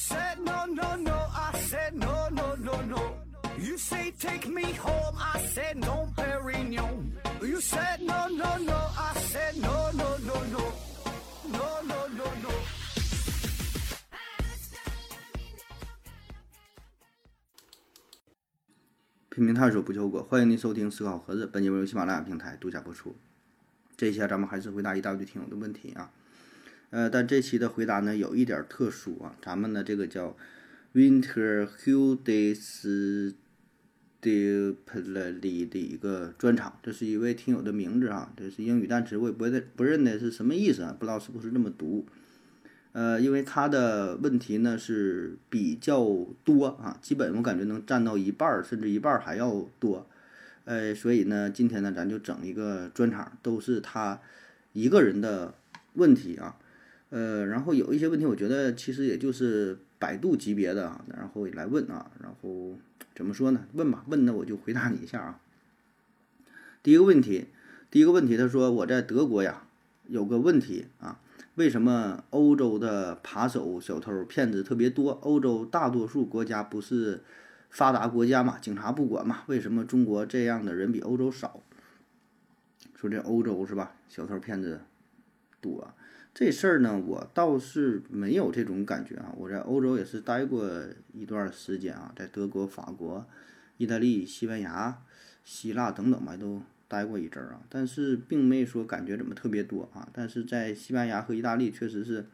said no, no, no. I said no, no, no, no. You say take me home. I said no, Perignon. You said no, no, no. I said no, no, no, no. No, no, no, no. 拼命探索不求果，欢迎您收听思考盒子。本节目由喜马拉雅平台独家播出。这一期咱们还是回答一大堆听友的问题啊。呃，但这期的回答呢有一点儿特殊啊，咱们呢这个叫 Winter Hudis Deeply 的一个专场，这是一位听友的名字啊，这是英语单词，我也不认不认得是什么意思啊，不知道是不是这么读。呃，因为他的问题呢是比较多啊，基本我感觉能占到一半儿，甚至一半儿还要多。呃，所以呢，今天呢，咱就整一个专场，都是他一个人的问题啊。呃，然后有一些问题，我觉得其实也就是百度级别的啊，然后来问啊，然后怎么说呢？问吧，问那我就回答你一下啊。第一个问题，第一个问题，他说我在德国呀，有个问题啊。为什么欧洲的扒手、小偷、骗子特别多？欧洲大多数国家不是发达国家嘛，警察不管嘛？为什么中国这样的人比欧洲少？说这欧洲是吧？小偷骗子多，这事儿呢，我倒是没有这种感觉啊。我在欧洲也是待过一段时间啊，在德国、法国、意大利、西班牙、希腊等等吧，都。待过一阵儿啊，但是并没说感觉怎么特别多啊。但是在西班牙和意大利确实是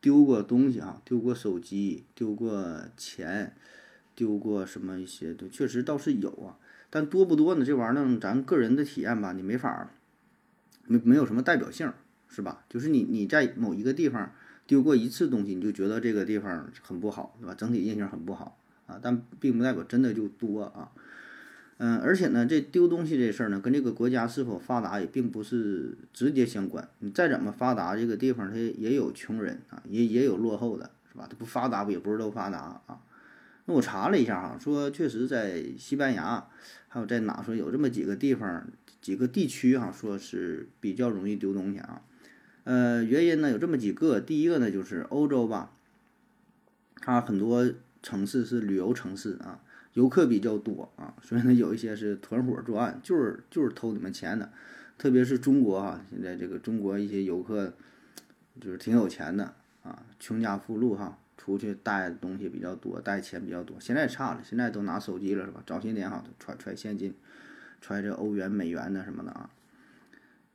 丢过东西啊，丢过手机，丢过钱，丢过什么一些，都确实倒是有啊。但多不多呢？这玩意儿，咱个人的体验吧，你没法没没有什么代表性，是吧？就是你你在某一个地方丢过一次东西，你就觉得这个地方很不好，是吧？整体印象很不好啊，但并不代表真的就多啊。嗯，而且呢，这丢东西这事儿呢，跟这个国家是否发达也并不是直接相关。你再怎么发达，这个地方它也有穷人啊，也也有落后的，是吧？它不发达不也不是都发达啊？那我查了一下哈，说确实在西班牙，还有在哪说有这么几个地方、几个地区哈，说是比较容易丢东西啊。呃，原因呢有这么几个，第一个呢就是欧洲吧，它很多城市是旅游城市啊。游客比较多啊，所以呢，有一些是团伙作案，就是就是偷你们钱的，特别是中国哈，现在这个中国一些游客就是挺有钱的啊，穷家富路哈，出去带东西比较多，带钱比较多。现在差了，现在都拿手机了是吧？早些年哈，揣揣现金，揣着欧元、美元的什么的啊。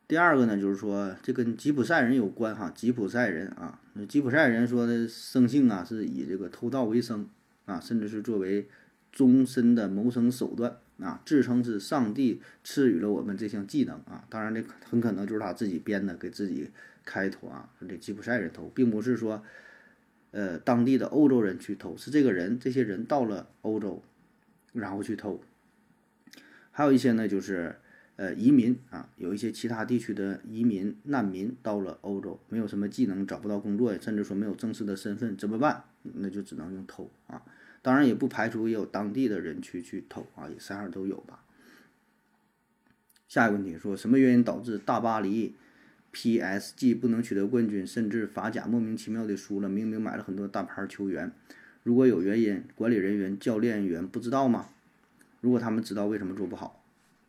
第二个呢，就是说这跟吉普赛人有关哈，吉普赛人啊，吉普赛人说的生性啊，是以这个偷盗为生啊，甚至是作为。终身的谋生手段啊，自称是上帝赐予了我们这项技能啊，当然这很可能就是他自己编的，给自己开脱啊。这吉普赛人偷，并不是说，呃，当地的欧洲人去偷，是这个人，这些人到了欧洲，然后去偷。还有一些呢，就是呃移民啊，有一些其他地区的移民难民到了欧洲，没有什么技能，找不到工作，甚至说没有正式的身份，怎么办？那就只能用偷啊。当然也不排除也有当地的人去去偷啊，也三样都有吧。下一个问题说什么原因导致大巴黎 PSG 不能取得冠军，甚至法甲莫名其妙的输了？明明买了很多大牌球员，如果有原因，管理人员、教练员不知道吗？如果他们知道，为什么做不好？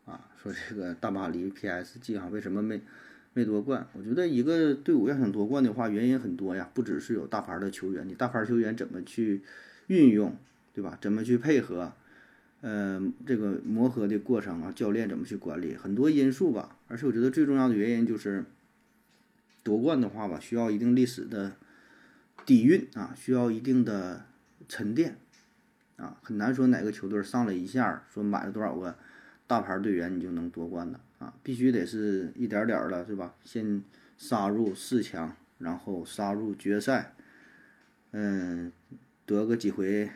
啊，说这个大巴黎 PSG 啊，为什么没没夺冠？我觉得一个队伍要想夺冠的话，原因很多呀，不只是有大牌的球员，你大牌球员怎么去运用？对吧？怎么去配合？呃，这个磨合的过程啊，教练怎么去管理？很多因素吧。而且我觉得最重要的原因就是，夺冠的话吧，需要一定历史的底蕴啊，需要一定的沉淀啊，很难说哪个球队上来一下说买了多少个大牌队员你就能夺冠的啊，必须得是一点点的，是吧？先杀入四强，然后杀入决赛，嗯，得个几回。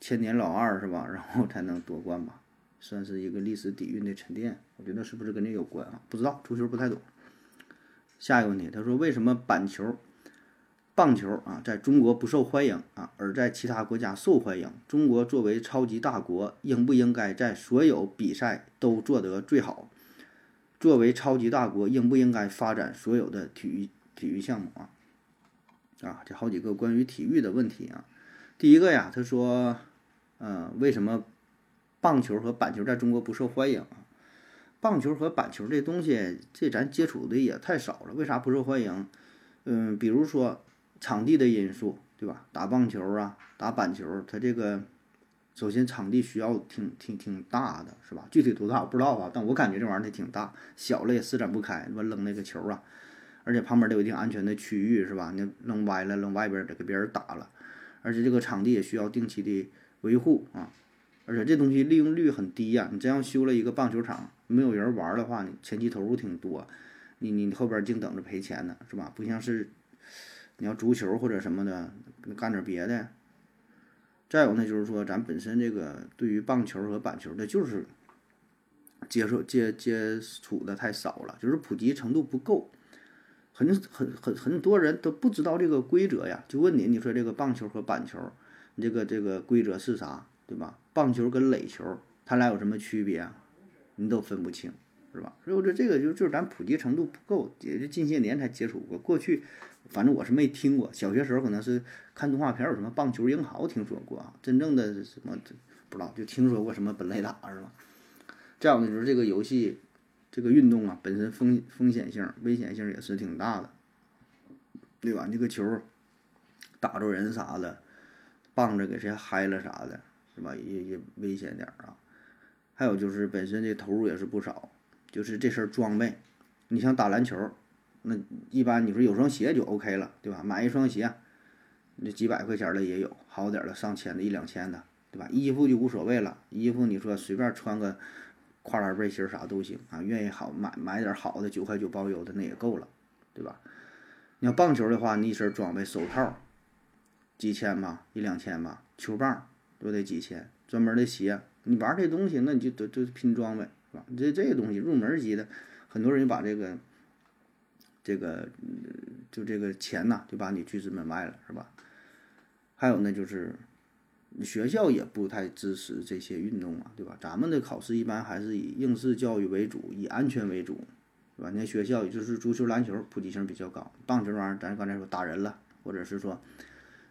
千年老二是吧？然后才能夺冠吧，算是一个历史底蕴的沉淀。我觉得是不是跟这有关啊？不知道，足球不太懂。下一个问题，他说为什么板球、棒球啊在中国不受欢迎啊，而在其他国家受欢迎？中国作为超级大国，应不应该在所有比赛都做得最好？作为超级大国，应不应该发展所有的体育体育项目啊？啊，这好几个关于体育的问题啊。第一个呀，他说，嗯，为什么棒球和板球在中国不受欢迎啊？棒球和板球这东西，这咱接触的也太少了，为啥不受欢迎？嗯，比如说场地的因素，对吧？打棒球啊，打板球，它这个首先场地需要挺挺挺大的，是吧？具体多大我不知道啊，但我感觉这玩意儿它挺大，小了也施展不开，那扔那个球啊，而且旁边得有一定安全的区域，是吧？你扔歪了，扔外边得给别人打了，而且这个场地也需要定期的维护啊。而且这东西利用率很低呀，你真要修了一个棒球场，没有人玩的话，你前期投入挺多，你你后边净等着赔钱呢，是吧？不像是你要足球或者什么的，干点别的。再有呢，就是说咱本身这个对于棒球和板球的，就是接受接接触的太少了，就是普及程度不够，很很很很多人都不知道这个规则呀。就问你，你说这个棒球和板球，这个这个规则是啥？对吧？棒球跟垒球，它俩有什么区别？你都分不清，是吧？所以我觉得这个就就是咱普及程度不够，也就近些年才接触过。过去，反正我是没听过。小学时候可能是看动画片，有什么棒球英豪听说过啊？真正的什么不知道，就听说过什么本垒打是吧？这样的就是这个游戏，这个运动啊，本身风风险性、危险性也是挺大的，对吧？这个球打着人啥的，棒子给谁嗨了啥的。是吧？也也危险点啊。还有就是本身这投入也是不少，就是这身装备，你像打篮球，那一般你说有双鞋就 OK 了，对吧？买一双鞋，那几百块钱的也有，好点的上千的，一两千的，对吧？衣服就无所谓了，衣服你说随便穿个跨栏背心啥都行啊，愿意好买买点好的，九块九包邮的那也够了，对吧？你要棒球的话，你一身装备，手套几千吧，一两千吧，球棒。都得几千，专门的鞋，你玩这东西，那你就都都拼装备，是吧？这这个东西入门级的，很多人把这个，这个，就这个钱呐，就把你拒之门外了，是吧？还有呢，就是学校也不太支持这些运动啊，对吧？咱们的考试一般还是以应试教育为主，以安全为主，是吧？那学校也就是足球、篮球普及性比较高，棒球玩意儿，咱刚才说打人了，或者是说，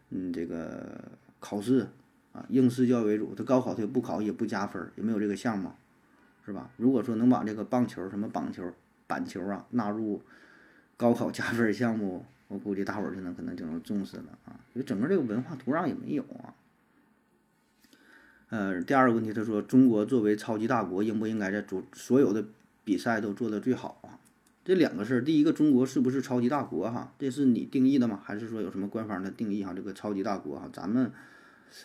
嗯，这个考试。啊，应试教育为主，他高考他也不考，也不加分，也没有这个项目，是吧？如果说能把这个棒球、什么棒球、板球啊纳入高考加分项目，我估计大伙儿就能可能就能重视了啊。就整个这个文化土壤也没有啊。呃，第二个问题，他说中国作为超级大国，应不应该在做所有的比赛都做得最好啊？这两个事儿，第一个，中国是不是超级大国哈？这是你定义的吗？还是说有什么官方的定义哈？这个超级大国哈，咱们。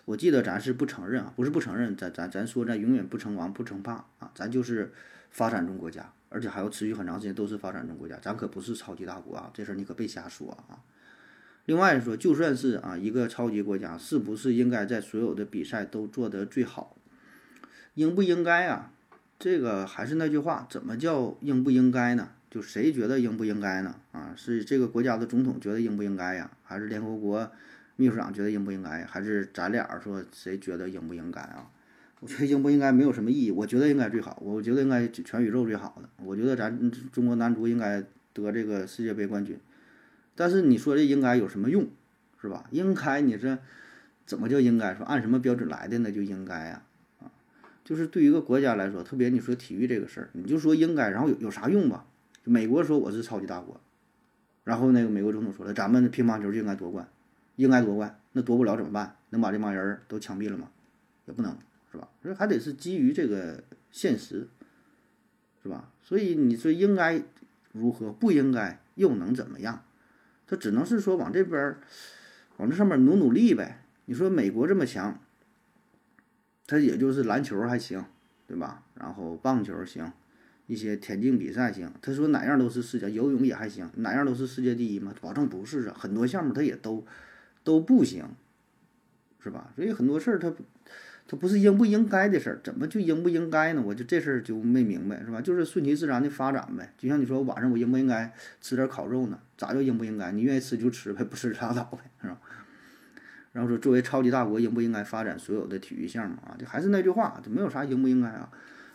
我记得咱是不承认啊，不是不承认，咱咱咱说咱永远不称王不称霸啊，咱就是发展中国家，而且还要持续很长时间都是发展中国家，咱可不是超级大国啊，这事儿你可别瞎说啊。另外说，就算是啊一个超级国家，是不是应该在所有的比赛都做得最好？应不应该啊？这个还是那句话，怎么叫应不应该呢？就谁觉得应不应该呢？啊，是这个国家的总统觉得应不应该呀？还是联合国？秘书长觉得应不应该，还是咱俩说谁觉得应不应该啊？我觉得应不应该没有什么意义。我觉得应该最好，我觉得应该全宇宙最好的。我觉得咱中国男足应该得这个世界杯冠军。但是你说这应该有什么用，是吧？应该你这怎么叫应该？说按什么标准来的那就应该呀？啊，就是对于一个国家来说，特别你说体育这个事儿，你就说应该，然后有有啥用吧？美国说我是超级大国，然后那个美国总统说了，咱们乒乓球就应该夺冠。应该夺冠，那夺不了怎么办？能把这帮人都枪毙了吗？也不能，是吧？所以还得是基于这个现实，是吧？所以你说应该如何，不应该又能怎么样？他只能是说往这边，往这上面努努力呗。你说美国这么强，他也就是篮球还行，对吧？然后棒球行，一些田径比赛行。他说哪样都是世界，游泳也还行，哪样都是世界第一吗？保证不是啊，很多项目他也都。都不行，是吧？所以很多事儿，它它不是应不应该的事儿，怎么就应不应该呢？我就这事儿就没明白，是吧？就是顺其自然的发展呗。就像你说，晚上我应不应该吃点烤肉呢？咋就应不应该？你愿意吃就吃呗，不吃拉倒呗，是吧？然后说，作为超级大国，应不应该发展所有的体育项目啊？就还是那句话，就没有啥应不应该啊。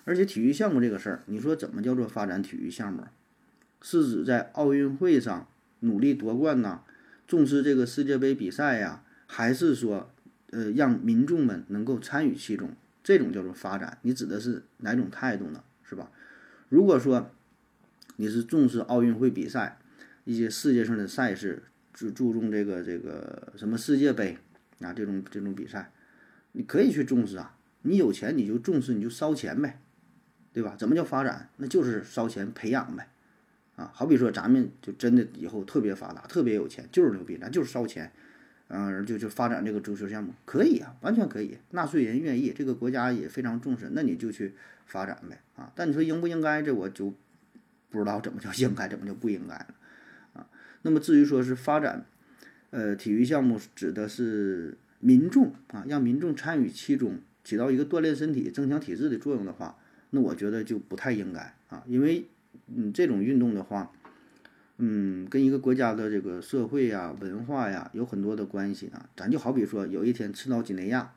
而且体育项目这个事儿，你说怎么叫做发展体育项目？是指在奥运会上努力夺冠呐？重视这个世界杯比赛呀，还是说呃，让民众们能够参与其中，这种叫做发展。你指的是哪种态度呢？是吧？如果说你是重视奥运会比赛，一些世界上的赛事，注注重这个这个什么世界杯啊这种这种比赛，你可以去重视啊。你有钱你就重视，你就烧钱呗，对吧？怎么叫发展？那就是烧钱培养呗。啊，好比说咱们就真的以后特别发达，特别有钱，就是牛逼，咱就是烧钱。嗯，就就发展这个足球项目可以啊，完全可以，纳税人愿意，这个国家也非常重视，那你就去发展呗啊。但你说应不应该，这我就不知道怎么叫应该，怎么就不应该了啊。那么至于说是发展，呃，体育项目指的是民众啊，让民众参与其中，起到一个锻炼身体、增强体质的作用的话，那我觉得就不太应该啊，因为嗯，这种运动的话。嗯，跟一个国家的这个社会呀、文化呀有很多的关系啊。咱就好比说，有一天赤道几内亚，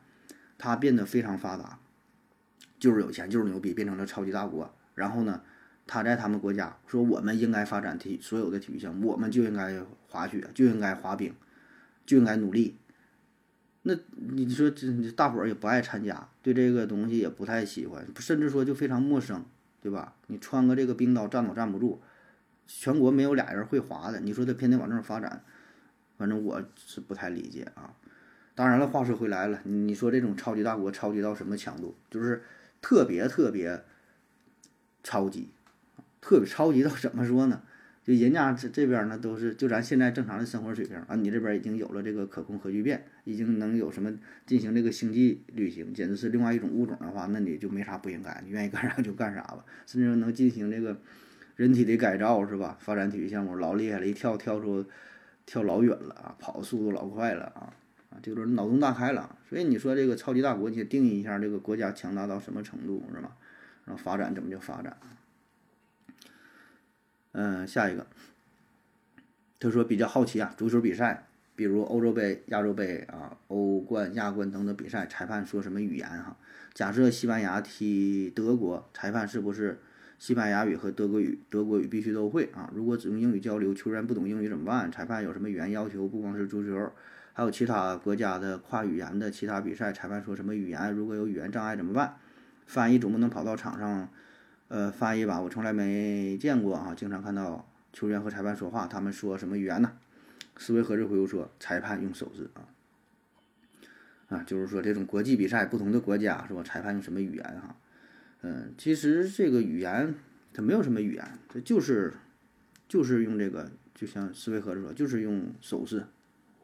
它变得非常发达，就是有钱，就是牛逼，变成了超级大国。然后呢，他在他们国家说，我们应该发展体所有的体育项目，我们就应该滑雪，就应该滑冰，就应该努力。那你说这大伙儿也不爱参加，对这个东西也不太喜欢，甚至说就非常陌生，对吧？你穿个这个冰刀站都站不住。全国没有俩人会滑的，你说他偏得往这儿发展，反正我是不太理解啊。当然了，话说回来了，你说这种超级大国超级到什么强度？就是特别特别超级，特别超级到怎么说呢？就人家这这边呢都是就咱现在正常的生活水平啊，你这边已经有了这个可控核聚变，已经能有什么进行这个星际旅行，简直是另外一种物种的话，那你就没啥不应该，你愿意干啥就干啥吧，甚至能进行这个。人体的改造是吧？发展体育项目老厉害了，一跳跳出，跳老远了啊，跑速度老快了啊啊，这个脑洞大开了。所以你说这个超级大国，你得定义一下这个国家强大到什么程度是吧？然后发展怎么叫发展？嗯，下一个，他说比较好奇啊，足球比赛，比如欧洲杯、亚洲杯啊、欧冠、亚冠等等比赛，裁判说什么语言哈？假设西班牙踢德国，裁判是不是？西班牙语和德国语，德国语必须都会啊！如果只用英语交流，球员不懂英语怎么办？裁判有什么语言要求？不光是足球，还有其他国家的跨语言的其他比赛，裁判说什么语言？如果有语言障碍怎么办？翻译总不能跑到场上，呃，翻译吧？我从来没见过啊，经常看到球员和裁判说话，他们说什么语言呢？思维盒子回复说：裁判用手势啊，啊，就是说这种国际比赛，不同的国家是吧？裁判用什么语言哈？嗯，其实这个语言它没有什么语言，它就是就是用这个，就像思维盒子说，就是用手势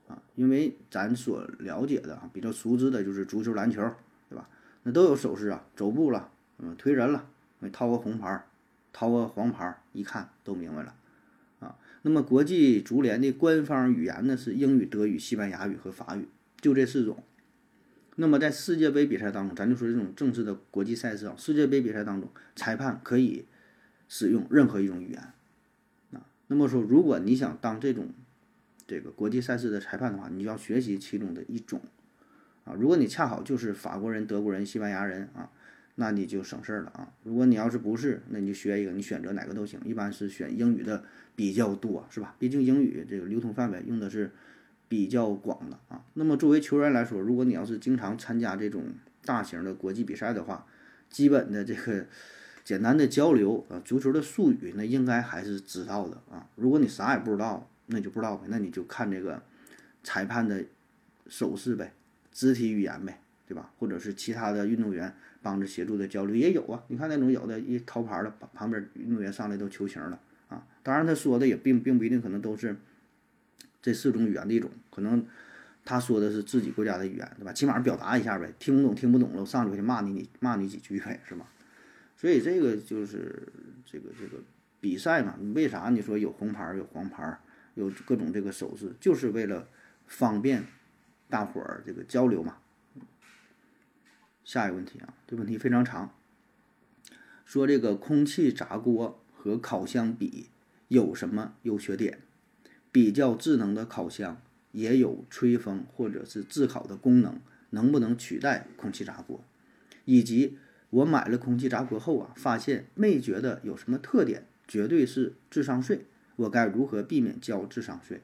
啊。因为咱所了解的啊，比较熟知的就是足球、篮球，对吧？那都有手势啊，走步了，嗯，推人了，掏个红牌，掏个黄牌，一看都明白了啊。那么国际足联的官方语言呢是英语、德语、西班牙语和法语，就这四种。那么在世界杯比赛当中，咱就说这种正式的国际赛事啊，世界杯比赛当中，裁判可以使用任何一种语言啊。那么说，如果你想当这种这个国际赛事的裁判的话，你就要学习其中的一种啊。如果你恰好就是法国人、德国人、西班牙人啊，那你就省事儿了啊。如果你要是不是，那你就学一个，你选择哪个都行。一般是选英语的比较多，是吧？毕竟英语这个流通范围用的是。比较广的啊，那么作为球员来说，如果你要是经常参加这种大型的国际比赛的话，基本的这个简单的交流啊，足球的术语那应该还是知道的啊。如果你啥也不知道，那就不知道呗，那你就看这个裁判的手势呗，肢体语言呗，对吧？或者是其他的运动员帮着协助的交流也有啊。你看那种有的一掏牌了，旁旁边运动员上来都求情了啊。当然他说的也并并不一定可能都是。这四种语言的一种，可能他说的是自己国家的语言，对吧？起码表达一下呗，听不懂听不懂了，我上去就骂你，你骂你几句呗，是吧？所以这个就是这个这个比赛嘛，为啥你说有红牌有黄牌有各种这个手势，就是为了方便大伙儿这个交流嘛。下一个问题啊，这问题非常长，说这个空气炸锅和烤箱比有什么优缺点？比较智能的烤箱也有吹风或者是炙烤的功能，能不能取代空气炸锅？以及我买了空气炸锅后啊，发现没觉得有什么特点，绝对是智商税。我该如何避免交智商税？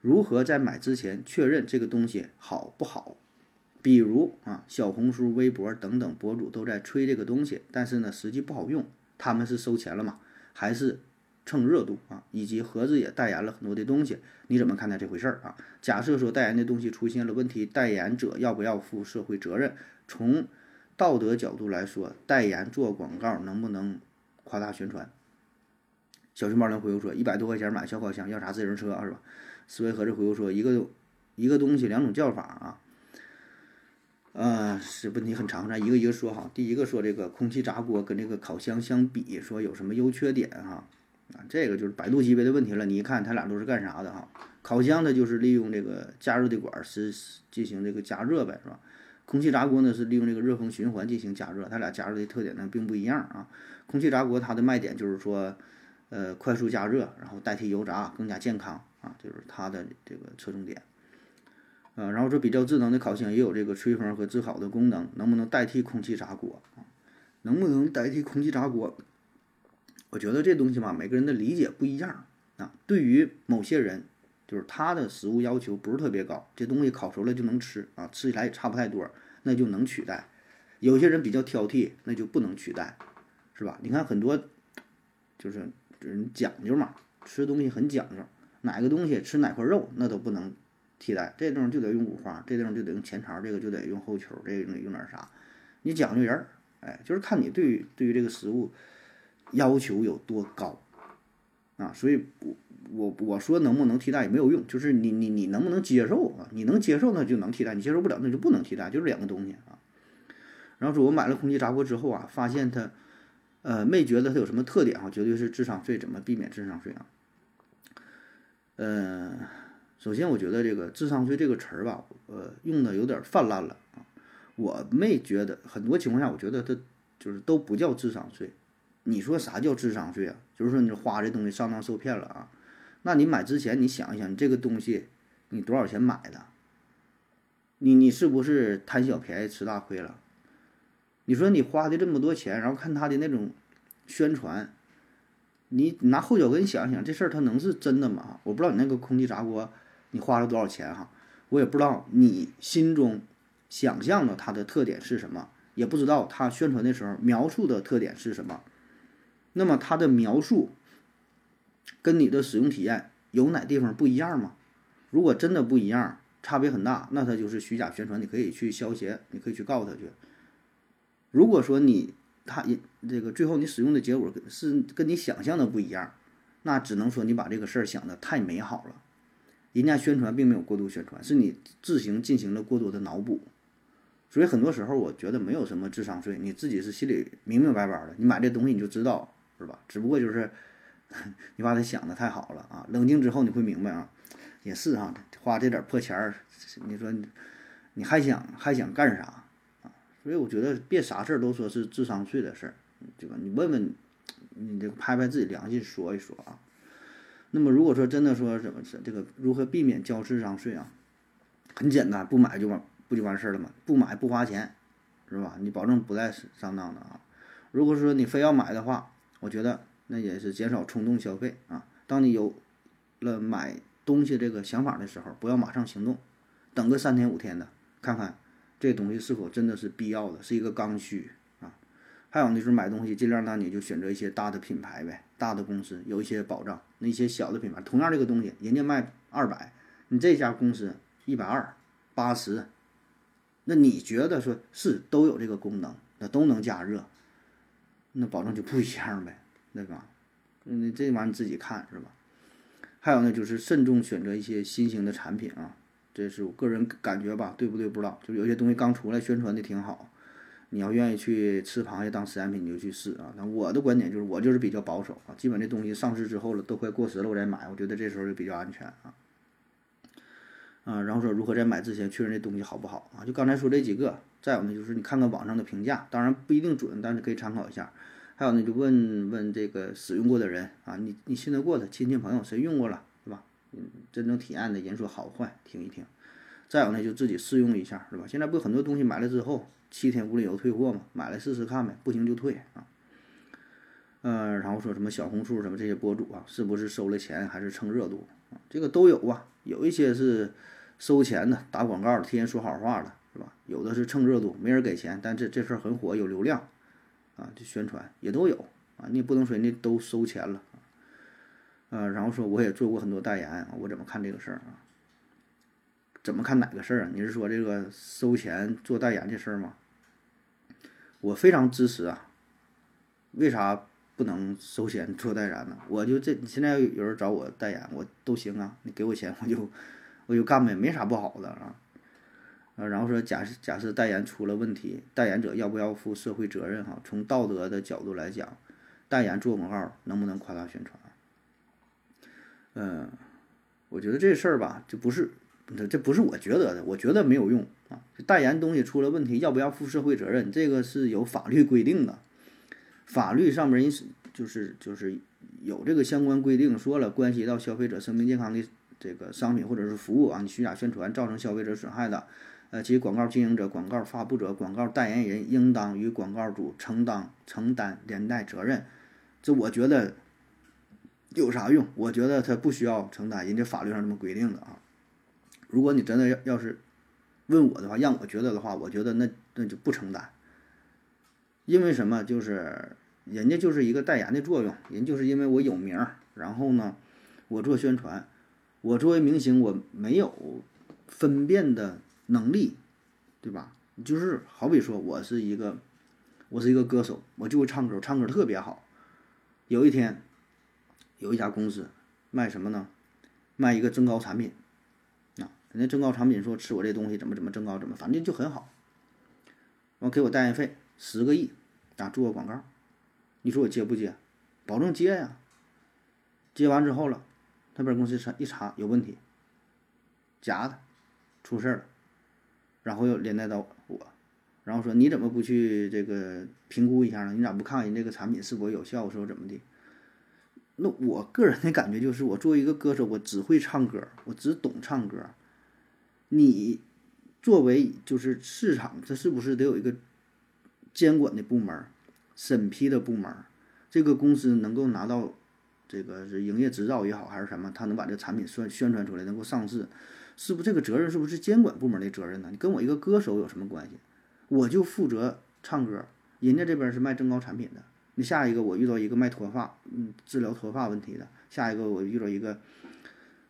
如何在买之前确认这个东西好不好？比如啊，小红书、微博等等博主都在吹这个东西，但是呢，实际不好用。他们是收钱了吗？还是蹭热度啊？以及盒子也代言了很多的东西，你怎么看待这回事儿啊？假设说代言的东西出现了问题，代言者要不要负社会责任？从道德角度来说，代言做广告能不能夸大宣传？小熊猫能回复说：一百多块钱买小烤箱，要啥自行车是吧？思维盒子回复说：一个一个东西两种叫法啊。呃，是问题很长，咱一个一个说哈。第一个说这个空气炸锅跟这个烤箱相比，说有什么优缺点哈？啊这个就是百度级别的问题了。你一看，它俩都是干啥的哈？烤箱它就是利用这个加热的管是进行这个加热呗，是吧？空气炸锅呢是利用这个热风循环进行加热，它俩加热的特点呢并不一样啊。空气炸锅它的卖点就是说，呃，快速加热，然后代替油炸，更加健康啊，就是它的这个侧重点。啊，然后说比较智能的烤箱也有这个吹风和炙烤的功能，能不能代替空气炸锅啊？能不能代替空气炸锅？我觉得这东西吧，每个人的理解不一样啊。对于某些人，就是他的食物要求不是特别高，这东西烤熟了就能吃啊，吃起来也差不太多，那就能取代。有些人比较挑剔，那就不能取代，是吧？你看很多就是人讲究嘛，吃东西很讲究，哪个东西吃哪块肉那都不能。替代这地方就得用五花，这地方就得用前槽，这个就得用后球，这个得用点啥？你讲究人儿，哎，就是看你对于对于这个食物要求有多高啊。所以，我我我说能不能替代也没有用，就是你你你能不能接受啊？你能接受那就能替代，你接受不了那就不能替代，就是两个东西啊。然后说我买了空气炸锅之后啊，发现它呃没觉得它有什么特点啊，绝对是智商税，怎么避免智商税啊？呃。首先，我觉得这个“智商税”这个词儿吧，呃，用的有点泛滥了啊。我没觉得，很多情况下，我觉得它就是都不叫智商税。你说啥叫智商税啊？就是说你花这东西上当受骗了啊。那你买之前，你想一想，你这个东西你多少钱买的？你你是不是贪小便宜吃大亏了？你说你花的这么多钱，然后看他的那种宣传，你拿后脚跟想想，这事儿它能是真的吗？我不知道你那个空气炸锅。你花了多少钱哈？我也不知道你心中想象的它的特点是什么，也不知道它宣传的时候描述的特点是什么。那么它的描述跟你的使用体验有哪地方不一样吗？如果真的不一样，差别很大，那它就是虚假宣传，你可以去消协，你可以去告他去。如果说你他这个最后你使用的结果是跟你想象的不一样，那只能说你把这个事儿想的太美好了。人家宣传并没有过度宣传，是你自行进行了过多的脑补，所以很多时候我觉得没有什么智商税，你自己是心里明明白白的，你买这东西你就知道是吧？只不过就是 你把它想的太好了啊！冷静之后你会明白啊，也是啊，花这点破钱儿，你说你还想还想干啥啊？所以我觉得别啥事儿都说是智商税的事儿，对吧？你问问你这拍拍自己良心说一说啊。那么如果说真的说怎么这个如何避免交智商税啊？很简单，不买就完不就完事儿了吗？不买不花钱，是吧？你保证不再上当的啊。如果说你非要买的话，我觉得那也是减少冲动消费啊。当你有了买东西这个想法的时候，不要马上行动，等个三天五天的，看看这东西是否真的是必要的，是一个刚需啊。还有呢，就是买东西尽量呢，你就选择一些大的品牌呗，大的公司有一些保障。那些小的品牌，同样这个东西，人家卖二百，你这家公司一百二、八十，那你觉得说是都有这个功能，那都能加热，那保证就不一样呗，对吧？那这玩意你自己看是吧？还有呢，就是慎重选择一些新型的产品啊，这是我个人感觉吧，对不对？不知道，就是有些东西刚出来，宣传的挺好。你要愿意去吃螃蟹当实验品，你就去试啊。那我的观点就是，我就是比较保守啊。基本这东西上市之后了，都快过时了，我再买，我觉得这时候就比较安全啊。啊，然后说如何在买之前确认这东西好不好啊？就刚才说这几个，再有呢就是你看看网上的评价，当然不一定准，但是可以参考一下。还有呢就问问这个使用过的人啊，你你信得过的亲戚朋友谁用过了，对吧？嗯，真正体验的人说好坏，听一听。再有呢就自己试用一下，是吧？现在不很多东西买了之后。七天无理由退货嘛，买来试试看呗，不行就退啊。嗯，然后说什么小红书什么这些博主啊，是不是收了钱还是蹭热度？这个都有啊，有一些是收钱的，打广告的，天天说好话的是吧？有的是蹭热度，没人给钱，但这这事儿很火，有流量，啊，就宣传也都有啊。你不能说人家都收钱了，啊，然后说我也做过很多代言啊，我怎么看这个事儿啊？怎么看哪个事儿啊？你是说这个收钱做代言这事儿吗？我非常支持啊，为啥不能收钱做代言呢？我就这你现在有人找我代言，我都行啊，你给我钱我就我就干呗，没啥不好的啊。然后说假设假设代言出了问题，代言者要不要负社会责任？哈，从道德的角度来讲，代言做广告能不能夸大宣传？嗯，我觉得这事儿吧，就不是。这不是我觉得的，我觉得没有用啊。代言东西出了问题，要不要负社会责任？这个是有法律规定的，法律上面人是就是就是有这个相关规定，说了关系到消费者生命健康的这个商品或者是服务啊，你虚假宣传造成消费者损害的，呃，其广告经营者、广告发布者、广告代言人应当与广告主承担承担连带责任。这我觉得有啥用？我觉得他不需要承担，人家法律上这么规定的啊。如果你真的要要是问我的话，让我觉得的话，我觉得那那就不承担，因为什么？就是人家就是一个代言的作用，人就是因为我有名，然后呢，我做宣传，我作为明星，我没有分辨的能力，对吧？就是好比说我是一个我是一个歌手，我就会唱歌，唱歌特别好。有一天，有一家公司卖什么呢？卖一个增高产品。啊人家增高产品说吃我这东西怎么怎么增高怎么，反正就很好。完给我代言费十个亿，啊，做个广告，你说我接不接？保证接呀。接完之后了，那边公司查一查有问题，假的，出事了，然后又连带到我，然后说你怎么不去这个评估一下呢？你咋不看人这个产品是否有效，说怎么的？那我个人的感觉就是，我作为一个歌手，我只会唱歌，我只懂唱歌。你作为就是市场，这是不是得有一个监管的部门、审批的部门？这个公司能够拿到这个是营业执照也好，还是什么，他能把这产品宣宣传出来，能够上市，是不是这个责任是不是监管部门的责任呢？你跟我一个歌手有什么关系？我就负责唱歌，人家这边是卖增高产品的。你下一个我遇到一个卖脱发，嗯，治疗脱发问题的；下一个我遇到一个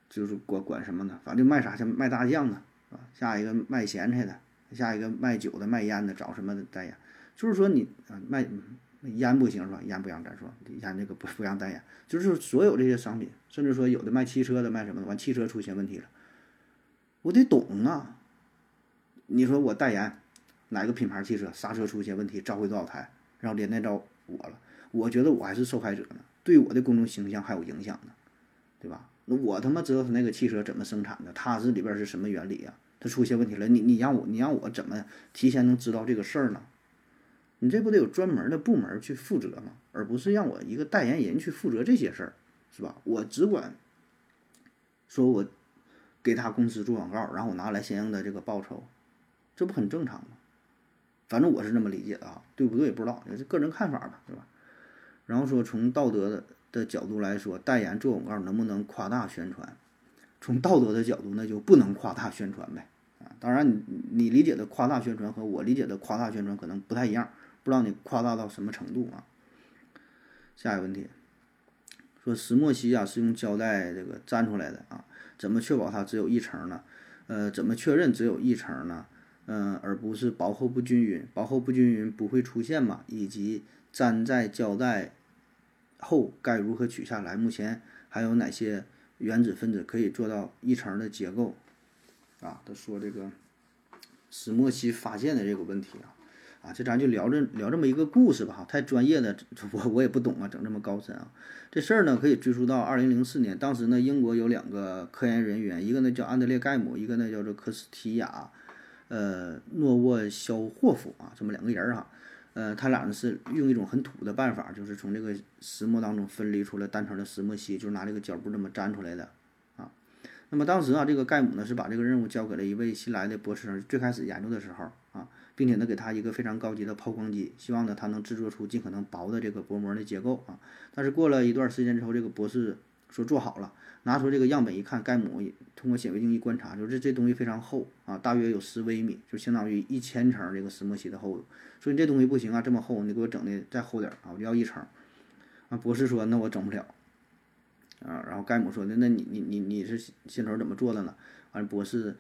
就是管管什么呢，反正卖啥去，卖大酱的。啊，下一个卖咸菜的，下一个卖酒的，卖烟的，找什么代言？就是说你啊，卖烟不行是吧？烟不让咱说，烟这个不不让代言。就是所有这些商品，甚至说有的卖汽车的，卖什么的，完汽车出现问题了，我得懂啊。你说我代言哪个品牌汽车刹车出现问题，召回多少台，然后连带到我了，我觉得我还是受害者呢，对我的公众形象还有影响呢，对吧？那我他妈知道他那个汽车怎么生产的，它是里边是什么原理呀？它出现问题了，你你让我你让我怎么提前能知道这个事儿呢？你这不得有专门的部门去负责吗？而不是让我一个代言人去负责这些事儿，是吧？我只管说我给他公司做广告，然后我拿来相应的这个报酬，这不很正常吗？反正我是这么理解的啊，对不对？不知道，也是个人看法吧，对吧？然后说从道德的。的角度来说，代言做广告能不能夸大宣传？从道德的角度，那就不能夸大宣传呗。啊，当然你你理解的夸大宣传和我理解的夸大宣传可能不太一样，不知道你夸大到什么程度啊？下一个问题，说石墨烯啊是用胶带这个粘出来的啊，怎么确保它只有一层呢？呃，怎么确认只有一层呢？嗯，而不是薄厚不均匀，薄厚不均匀不会出现嘛？以及粘在胶带。后该如何取下来？目前还有哪些原子分子可以做到一层的结构？啊，他说这个石墨烯发现的这个问题啊，啊，这咱就聊这聊这么一个故事吧，哈，太专业的我我也不懂啊，整这么高深啊。这事儿呢可以追溯到二零零四年，当时呢英国有两个科研人员，一个呢叫安德烈盖姆，一个呢叫做科斯提亚，呃，诺沃肖霍夫啊，这么两个人儿哈。呃，他俩呢是用一种很土的办法，就是从这个石墨当中分离出来单层的石墨烯，就是拿这个胶布这么粘出来的啊。那么当时啊，这个盖姆呢是把这个任务交给了一位新来的博士生，最开始研究的时候啊，并且呢给他一个非常高级的抛光机，希望呢他能制作出尽可能薄的这个薄膜的结构啊。但是过了一段时间之后，这个博士说做好了，拿出这个样本一看，盖母通过显微镜一观察，就这这东西非常厚啊，大约有十微米，就相当于一千层这个石墨烯的厚度。说你这东西不行啊，这么厚，你给我整的再厚点啊，我就要一层。啊，博士说那我整不了。啊，然后盖姆说的，那你你你你是先头怎么做的呢？完，博士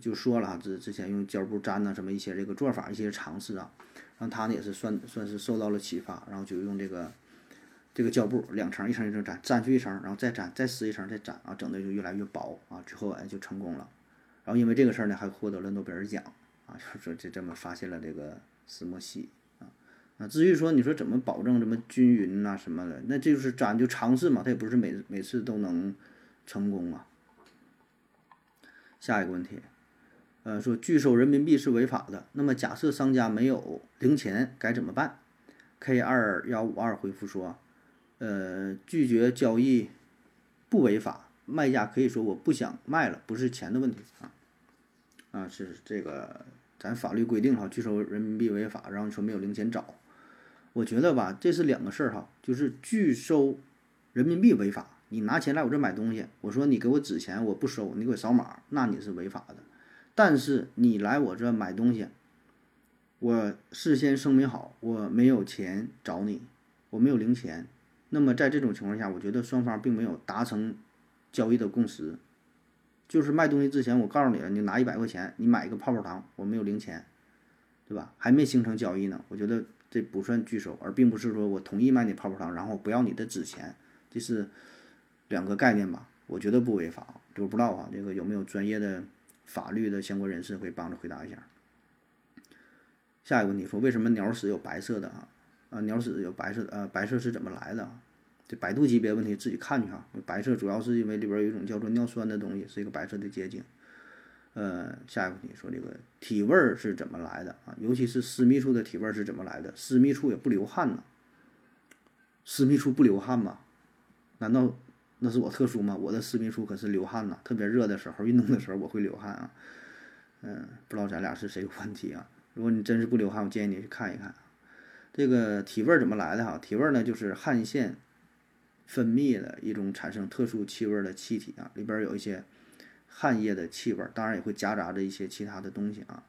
就说了，之之前用胶布粘呐，什么一些这个做法，一些尝试啊，让他呢也是算算是受到了启发，然后就用这个这个胶布两层一层一层粘，粘去一层，然后再粘，再撕一层，再粘啊，整的就越来越薄啊，之后哎就成功了。然后因为这个事儿呢，还获得了诺贝尔奖啊，就说这这么发现了这个石墨烯。啊，至于说你说怎么保证什么均匀呐什么的，那这就是咱就尝试嘛，它也不是每每次都能成功啊。下一个问题，呃，说拒收人民币是违法的，那么假设商家没有零钱该怎么办？K 二幺五二回复说，呃，拒绝交易不违法，卖家可以说我不想卖了，不是钱的问题啊。啊，是这个咱法律规定哈，拒收人民币违法，然后你说没有零钱找。我觉得吧，这是两个事儿哈，就是拒收人民币违法，你拿钱来我这买东西，我说你给我纸钱我不收，你给我扫码，那你是违法的。但是你来我这买东西，我事先声明好，我没有钱找你，我没有零钱，那么在这种情况下，我觉得双方并没有达成交易的共识，就是卖东西之前我告诉你了，你拿一百块钱，你买一个泡泡糖，我没有零钱，对吧？还没形成交易呢，我觉得。这不算拒收，而并不是说我同意卖你泡泡糖，然后不要你的纸钱，这是两个概念吧？我觉得不违法，就不知道啊，这个有没有专业的法律的相关人士可以帮着回答一下？下一个问题说，为什么鸟屎有白色的啊？啊，鸟屎有白色的，呃，白色是怎么来的？这百度级别问题自己看去哈。白色主要是因为里边有一种叫做尿酸的东西，是一个白色的结晶。呃，下一个问题说这个体味是怎么来的啊？尤其是私密处的体味是怎么来的？私密处也不流汗呢？私密处不流汗吗？难道那是我特殊吗？我的私密处可是流汗呐，特别热的时候，运动的时候我会流汗啊。嗯，不知道咱俩是谁有问题啊？如果你真是不流汗，我建议你去看一看。这个体味怎么来的哈？体味呢，就是汗腺分泌的一种产生特殊气味的气体啊，里边有一些。汗液的气味，当然也会夹杂着一些其他的东西啊。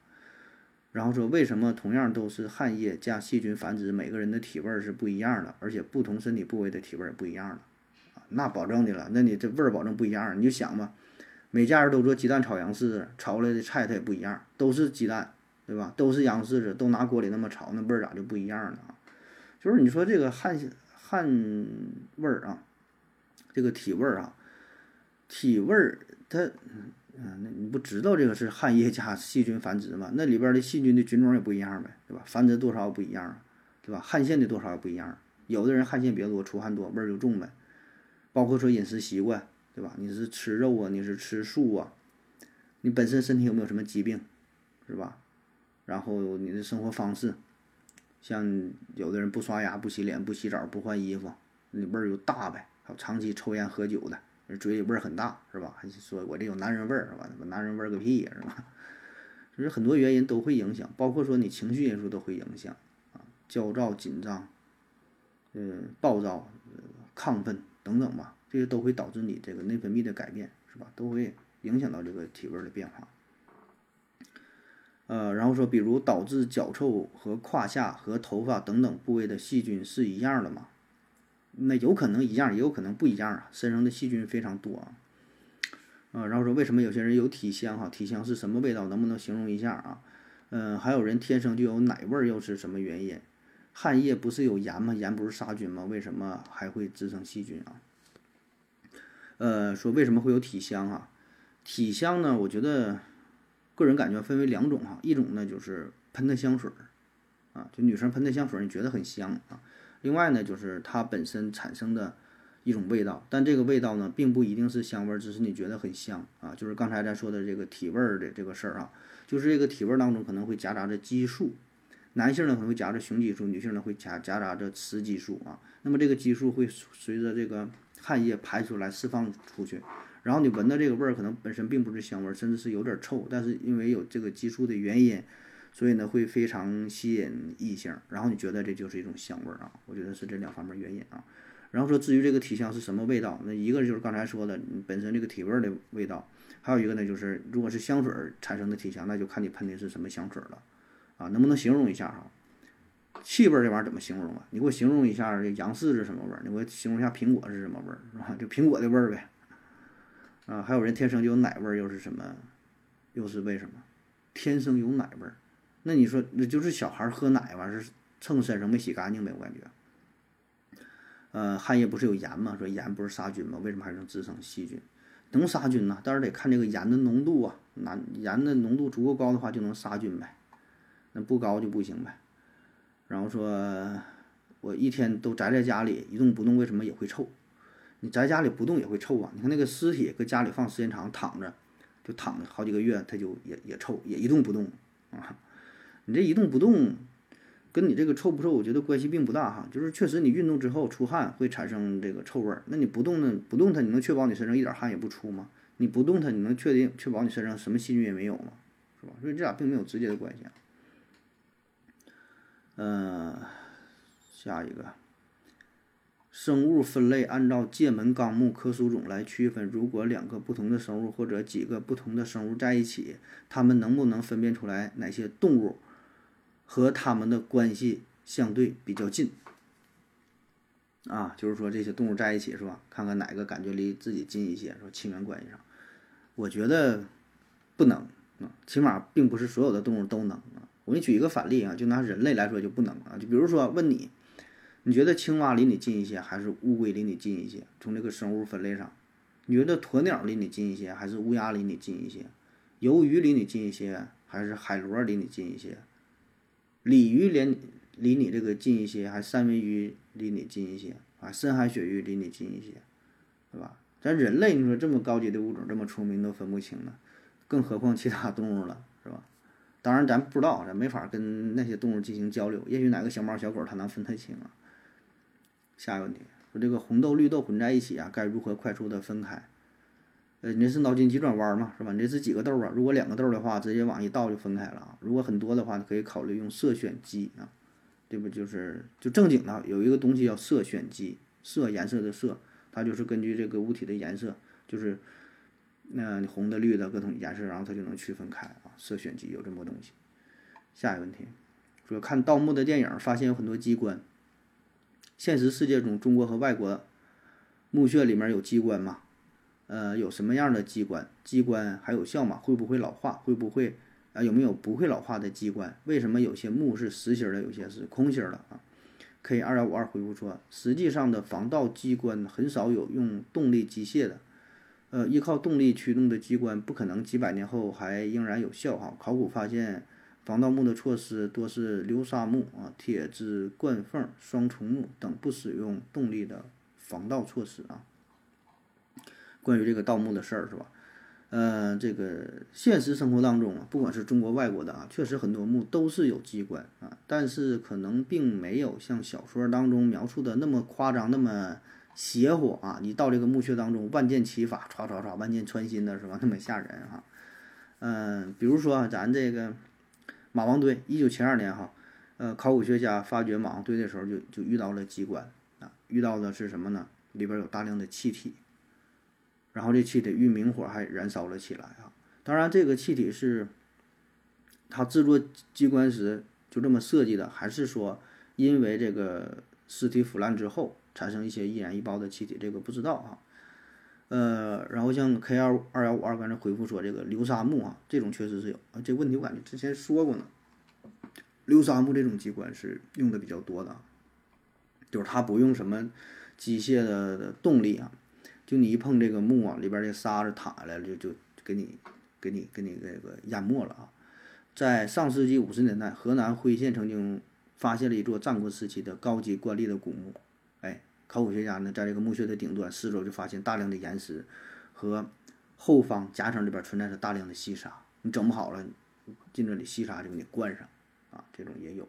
然后说，为什么同样都是汗液加细菌繁殖，每个人的体味是不一样的，而且不同身体部位的体味也不一样的？那保证的了，那你这味儿保证不一样，你就想吧，每家人都做鸡蛋炒洋柿子，炒出来的菜它也不一样，都是鸡蛋，对吧？都是洋柿子，都拿锅里那么炒，那味儿咋就不一样呢？就是你说这个汗汗味儿啊，这个体味儿啊，体味儿。它，嗯，那你不知道这个是汗液加细菌繁殖吗？那里边的细菌的菌种也不一样呗，对吧？繁殖多少不一样，对吧？汗腺的多少也不一样。有的人汗腺比较多，出汗多，味儿就重呗。包括说饮食习惯，对吧？你是吃肉啊，你是吃素啊？你本身身体有没有什么疾病，是吧？然后你的生活方式，像有的人不刷牙、不洗脸、不洗澡、不换衣服，那味儿就大呗。还有长期抽烟喝酒的。嘴里味儿很大，是吧？还是说我这有男人味儿，是吧？男人味儿个屁呀，是吧？就是很多原因都会影响，包括说你情绪因素都会影响啊，焦躁、紧张，嗯，暴躁、亢奋等等吧，这些都会导致你这个内分泌的改变，是吧？都会影响到这个体味的变化。呃，然后说，比如导致脚臭和胯下和头发等等部位的细菌是一样的吗？那有可能一样，也有可能不一样啊。身上的细菌非常多啊，啊，然后说为什么有些人有体香哈？体香是什么味道？能不能形容一下啊？嗯，还有人天生就有奶味儿，又是什么原因？汗液不是有盐吗？盐不是杀菌吗？为什么还会滋生细菌啊？呃，说为什么会有体香啊？体香呢？我觉得个人感觉分为两种哈，一种呢就是喷的香水儿啊，就女生喷的香水儿，你觉得很香啊。另外呢，就是它本身产生的一种味道，但这个味道呢，并不一定是香味儿，只是你觉得很香啊。就是刚才咱说的这个体味儿的这个事儿啊，就是这个体味儿当中可能会夹杂着激素，男性呢可能会夹着雄激素，女性呢会夹夹杂着雌激素啊。那么这个激素会随着这个汗液排出来释放出去，然后你闻到这个味儿，可能本身并不是香味，甚至是有点臭，但是因为有这个激素的原因。所以呢，会非常吸引异性，然后你觉得这就是一种香味儿啊？我觉得是这两方面原因啊。然后说至于这个体香是什么味道，那一个就是刚才说的本身这个体味的味道，还有一个呢就是如果是香水产生的体香，那就看你喷的是什么香水了，啊，能不能形容一下哈？气味这玩意儿怎么形容啊？你给我形容一下这杨柿是什么味儿？你给我形容一下苹果是什么味儿，是吧？就苹果的味儿呗。啊，还有人天生就有奶味儿，又是什么？又是为什么？天生有奶味儿？那你说那就是小孩喝奶完是蹭身上没洗干净呗？我感觉。呃，汗液不是有盐吗？说盐不是杀菌吗？为什么还能滋生细菌？能杀菌呢，但是得看这个盐的浓度啊。那盐的浓度足够高的话，就能杀菌呗。那不高就不行呗。然后说，我一天都宅在家里一动不动，为什么也会臭？你宅家里不动也会臭啊！你看那个尸体搁家里放时间长，躺着就躺着好几个月，它就也也臭，也一动不动啊！你这一动不动，跟你这个臭不臭，我觉得关系并不大哈。就是确实你运动之后出汗会产生这个臭味儿，那你不动呢？不动它，你能确保你身上一点汗也不出吗？你不动它，你能确定确保你身上什么细菌也没有吗？是吧？所以这俩并没有直接的关系啊。嗯，下一个，生物分类按照界门纲目科属种来区分。如果两个不同的生物或者几个不同的生物在一起，它们能不能分辨出来哪些动物和它们的关系相对比较近？啊，就是说这些动物在一起是吧？看看哪个感觉离自己近一些，说亲缘关系上，我觉得不能啊，起码并不是所有的动物都能啊。我给你举一个反例啊，就拿人类来说就不能啊。就比如说问你，你觉得青蛙离你近一些，还是乌龟离你近一些？从这个生物分类上，你觉得鸵鸟离你近一些，还是乌鸦离你近一些？鱿鱼离你近一些，还是海螺离你近一些？鲤鱼连离你这个近一些，还是三文鱼离你近一些？啊，深海鳕鱼离你近一些，对吧？咱人类你说这么高级的物种，这么聪明都分不清了，更何况其他动物了，是吧？当然，咱不知道，咱没法跟那些动物进行交流。也许哪个小猫小狗它能分得清啊？下一个问题，说这个红豆绿豆混在一起啊，该如何快速的分开？呃，你这是脑筋急转弯嘛，是吧？你这是几个豆啊？如果两个豆的话，直接往一倒就分开了啊。如果很多的话，你可以考虑用色选机啊，这不就是就正经的有一个东西叫色选机，色颜色的色，它就是根据这个物体的颜色，就是。那你红的、绿的各种颜色，然后它就能区分开。色选机有这么个东西。下一个问题，说看盗墓的电影，发现有很多机关。现实世界中，中国和外国墓穴里面有机关吗？呃，有什么样的机关？机关还有效吗？会不会老化？会不会啊？有没有不会老化的机关？为什么有些墓是实心的，有些是空心的啊？K 二幺五二回复说，实际上的防盗机关很少有用动力机械的。呃，依靠动力驱动的机关不可能几百年后还仍然有效哈。考古发现，防盗墓的措施多是流沙墓啊、铁质灌缝、双重木等不使用动力的防盗措施啊。关于这个盗墓的事儿是吧？呃，这个现实生活当中啊，不管是中国、外国的啊，确实很多墓都是有机关啊，但是可能并没有像小说当中描述的那么夸张，那么。邪火啊！你到这个墓穴当中，万箭齐发，唰唰唰，万箭穿心的是吧？那么吓人哈。嗯，比如说咱这个马王堆，一九七二年哈，呃，考古学家发掘马王堆的时候，就就遇到了机关啊，遇到的是什么呢？里边有大量的气体，然后这气体遇明火还燃烧了起来啊。当然，这个气体是它制作机关时就这么设计的，还是说因为这个尸体腐烂之后？产生一些易燃易爆的气体，这个不知道啊。呃，然后像 K 二二幺五二刚才回复说这个流沙木啊，这种确实是有啊。这问题我感觉之前说过呢。流沙木这种机关是用的比较多的，就是它不用什么机械的动力啊，就你一碰这个木啊，里边这沙子淌下来了，就就给你给你给你这个淹没了啊。在上世纪五十年代，河南辉县曾经发现了一座战国时期的高级官吏的古墓。考古学家呢，在这个墓穴的顶端四周就发现大量的岩石，和后方夹层里边存在着大量的细沙。你整不好了，进这里细沙就给你灌上，啊，这种也有。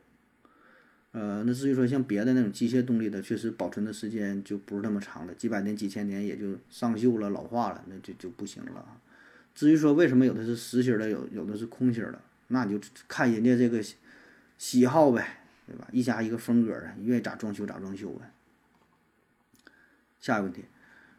呃，那至于说像别的那种机械动力的，确实保存的时间就不是那么长了，几百年、几千年也就上锈了、老化了，那就就不行了。至于说为什么有的是实心的，有有的是空心的，那你就看人家这个喜好呗，对吧？一家一个风格啊，愿意咋装修咋装修呗。下一个问题，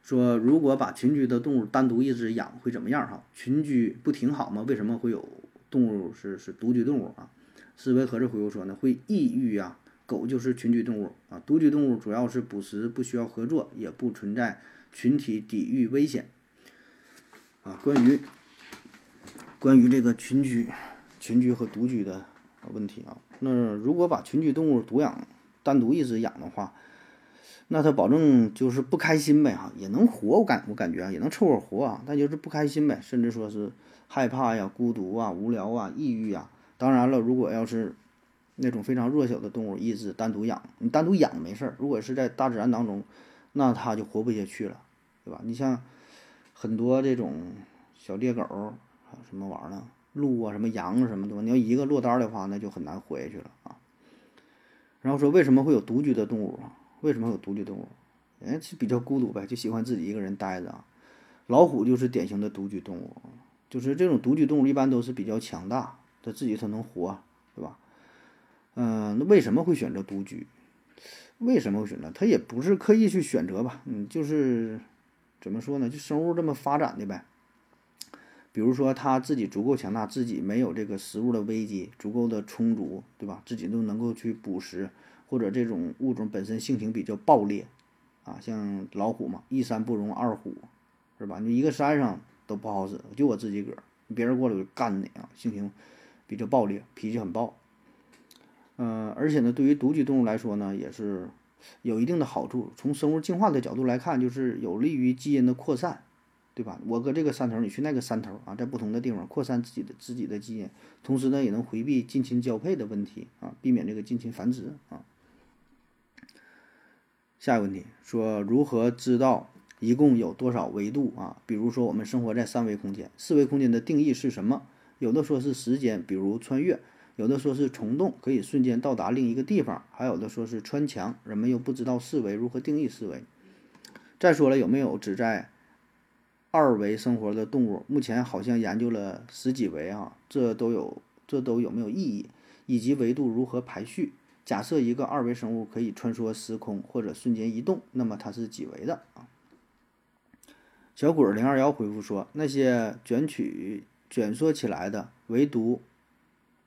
说如果把群居的动物单独一只养会怎么样？哈，群居不挺好吗？为什么会有动物是是独居动物啊？思维盒子回复说呢，会抑郁啊。狗就是群居动物啊，独居动物主要是捕食，不需要合作，也不存在群体抵御危险啊。关于关于这个群居、群居和独居的问题啊，那如果把群居动物独养，单独一只养的话，那它保证就是不开心呗哈，也能活，我感我感觉，也能凑合活啊，但就是不开心呗，甚至说是害怕呀、孤独啊、无聊啊、抑郁啊。当然了，如果要是那种非常弱小的动物，一只单独养，你单独养没事儿。如果是在大自然当中，那它就活不下去了，对吧？你像很多这种小猎狗啊，什么玩意儿呢，鹿啊，什么羊，什么的，你要一个落单的话，那就很难活下去了啊。然后说为什么会有独居的动物啊？为什么有独居动物？哎，是比较孤独呗，就喜欢自己一个人待着。老虎就是典型的独居动物，就是这种独居动物一般都是比较强大，它自己它能活，对吧？嗯，那为什么会选择独居？为什么会选择？它也不是刻意去选择吧，嗯，就是怎么说呢？就生物这么发展的呗。比如说，它自己足够强大，自己没有这个食物的危机，足够的充足，对吧？自己都能够去捕食。或者这种物种本身性情比较暴烈，啊，像老虎嘛，一山不容二虎，是吧？你一个山上都不好使，就我自己个儿，别人过来就干你啊，性情比较暴烈，脾气很暴。嗯，而且呢，对于独居动物来说呢，也是有一定的好处。从生物进化的角度来看，就是有利于基因的扩散，对吧？我搁这个山头，你去那个山头啊，在不同的地方扩散自己的自己的基因，同时呢，也能回避近亲交配的问题啊，避免这个近亲繁殖啊。下一个问题说，如何知道一共有多少维度啊？比如说，我们生活在三维空间，四维空间的定义是什么？有的说是时间，比如穿越；有的说是虫洞，可以瞬间到达另一个地方；还有的说是穿墙。人们又不知道四维，如何定义四维？再说了，有没有只在二维生活的动物？目前好像研究了十几维啊，这都有，这都有没有意义？以及维度如何排序？假设一个二维生物可以穿梭时空或者瞬间移动，那么它是几维的啊？小鬼零二幺回复说，那些卷曲卷缩起来的，唯独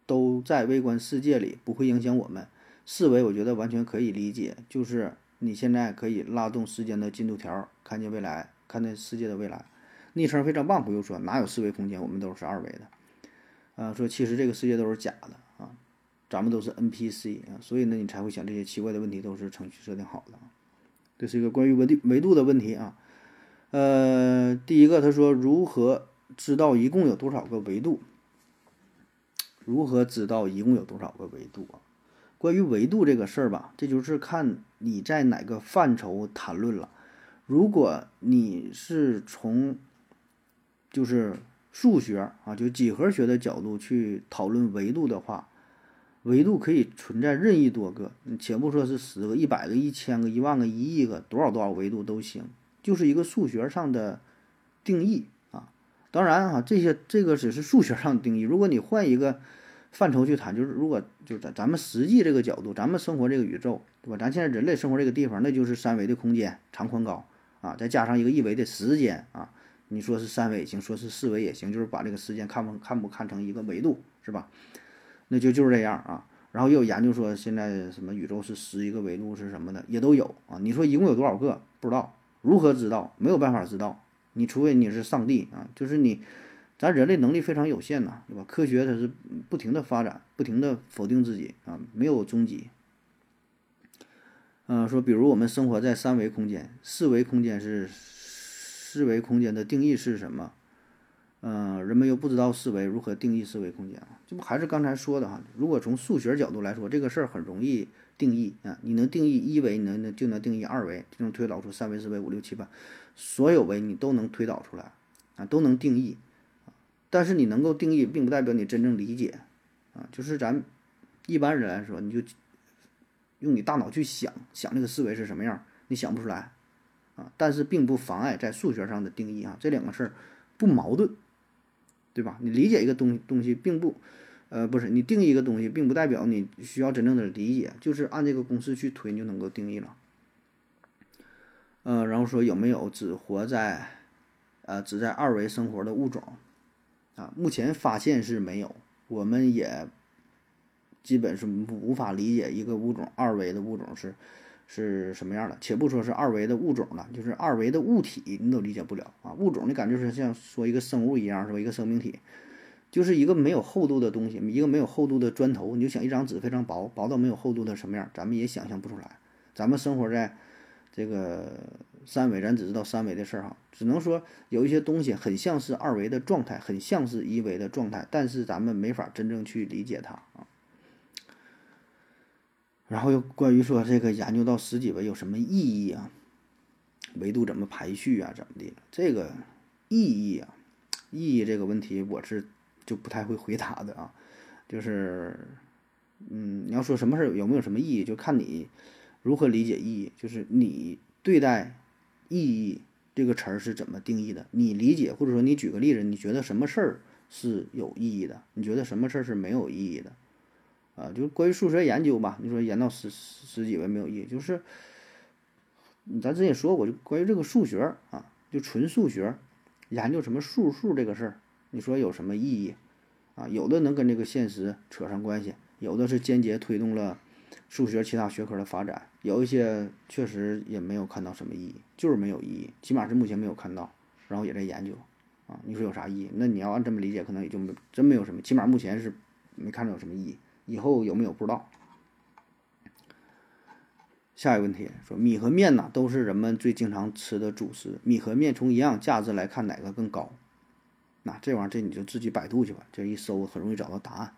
都在微观世界里，不会影响我们。四维我觉得完全可以理解，就是你现在可以拉动时间的进度条，看见未来，看见世界的未来。昵称非常棒，回复说哪有四维空间，我们都是二维的。啊，说其实这个世界都是假的。咱们都是 NPC 啊，所以呢，你才会想这些奇怪的问题，都是程序设定好的。这是一个关于维度维度的问题啊。呃，第一个，他说如何知道一共有多少个维度？如何知道一共有多少个维度啊？关于维度这个事儿吧，这就是看你在哪个范畴谈论了。如果你是从就是数学啊，就几何学的角度去讨论维度的话。维度可以存在任意多个，且不说是十个、一百个、一千个、一万个、一亿个，多少多少维度都行，就是一个数学上的定义啊。当然啊，这些这个只是数学上的定义。如果你换一个范畴去谈，就是如果就是咱咱们实际这个角度，咱们生活这个宇宙，对吧？咱现在人类生活这个地方，那就是三维的空间，长宽高啊，再加上一个一维的时间啊。你说是三维也行，说是四维也行，就是把这个时间看不看不看成一个维度，是吧？那就就是这样啊，然后又有研究说现在什么宇宙是十一个维度是什么的也都有啊。你说一共有多少个？不知道，如何知道？没有办法知道。你除非你是上帝啊，就是你，咱人类能力非常有限呐，对吧？科学它是不停的发展，不停的否定自己啊，没有终极。嗯，说比如我们生活在三维空间，四维空间是四维空间的定义是什么？嗯，人们又不知道四维如何定义四维空间啊？这不还是刚才说的哈？如果从数学角度来说，这个事儿很容易定义啊。你能定义一维，你能就能定义二维，就能推导出三维、四维、五六七八，所有维你都能推导出来啊，都能定义。但是你能够定义，并不代表你真正理解啊。就是咱一般人来说，你就用你大脑去想想这个思维是什么样，你想不出来啊。但是并不妨碍在数学上的定义啊，这两个事儿不矛盾。对吧？你理解一个东东西，并不，呃，不是你定义一个东西，并不代表你需要真正的理解，就是按这个公式去推，你就能够定义了。呃，然后说有没有只活在，呃，只在二维生活的物种？啊，目前发现是没有，我们也基本是无法理解一个物种二维的物种是是什么样的。且不说是二维的物种了，就是二维的物体你都理解不了啊。物种你感觉是像说一个生物一样，是吧？一个生命体，就是一个没有厚度的东西，一个没有厚度的砖头，你就想一张纸非常薄，薄到没有厚度的什么样，咱们也想象不出来。咱们生活在。这个三维，咱只知道三维的事儿哈，只能说有一些东西很像是二维的状态，很像是一维的状态，但是咱们没法真正去理解它啊。然后又关于说这个研究到十几维有什么意义啊？维度怎么排序啊？怎么的？这个意义啊，意义这个问题我是就不太会回答的啊。就是，嗯，你要说什么事有没有什么意义，就看你。如何理解意义？就是你对待“意义”这个词儿是怎么定义的？你理解，或者说你举个例子，你觉得什么事儿是有意义的？你觉得什么事儿是没有意义的？啊，就是关于数学研究吧。你说研到十十几位没有意义，就是咱之前说过，就关于这个数学啊，就纯数学研究什么数数这个事儿，你说有什么意义？啊，有的能跟这个现实扯上关系，有的是间接推动了。数学其他学科的发展，有一些确实也没有看到什么意义，就是没有意义，起码是目前没有看到，然后也在研究，啊，你说有啥意义？那你要按这么理解，可能也就没真没有什么，起码目前是没看到有什么意义，以后有没有不知道。下一个问题说，米和面呢都是人们最经常吃的主食，米和面从营养价值来看哪个更高？那这玩意儿这你就自己百度去吧，这一搜很容易找到答案。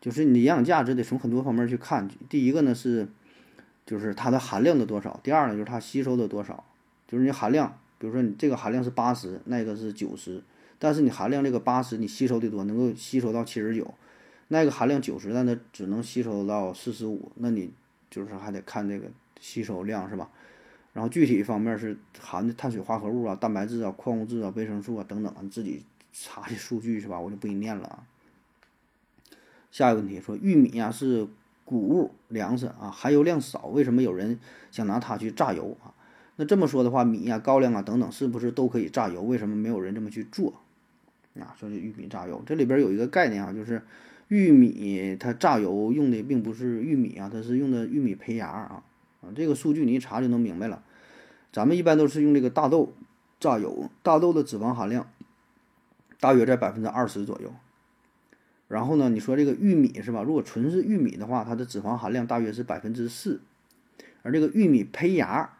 就是你的营养价值得从很多方面去看。第一个呢是，就是它的含量的多少；第二呢就是它吸收的多少。就是你含量，比如说你这个含量是八十，那个是九十，但是你含量这个八十你吸收的多，能够吸收到七十九；那个含量九十，但它只能吸收到四十五，那你就是还得看这个吸收量是吧？然后具体方面是含的碳水化合物啊、蛋白质啊、矿物质啊、维生素啊等等，你自己查的数据是吧？我就不给你念了啊。下一个问题说，玉米啊是谷物粮食啊，含油量少，为什么有人想拿它去榨油啊？那这么说的话，米啊、高粱啊等等，是不是都可以榨油？为什么没有人这么去做？啊，说这玉米榨油，这里边有一个概念啊，就是玉米它榨油用的并不是玉米啊，它是用的玉米胚芽啊啊，这个数据你一查就能明白了。咱们一般都是用这个大豆榨油，大豆的脂肪含量大约在百分之二十左右。然后呢？你说这个玉米是吧？如果纯是玉米的话，它的脂肪含量大约是百分之四，而这个玉米胚芽，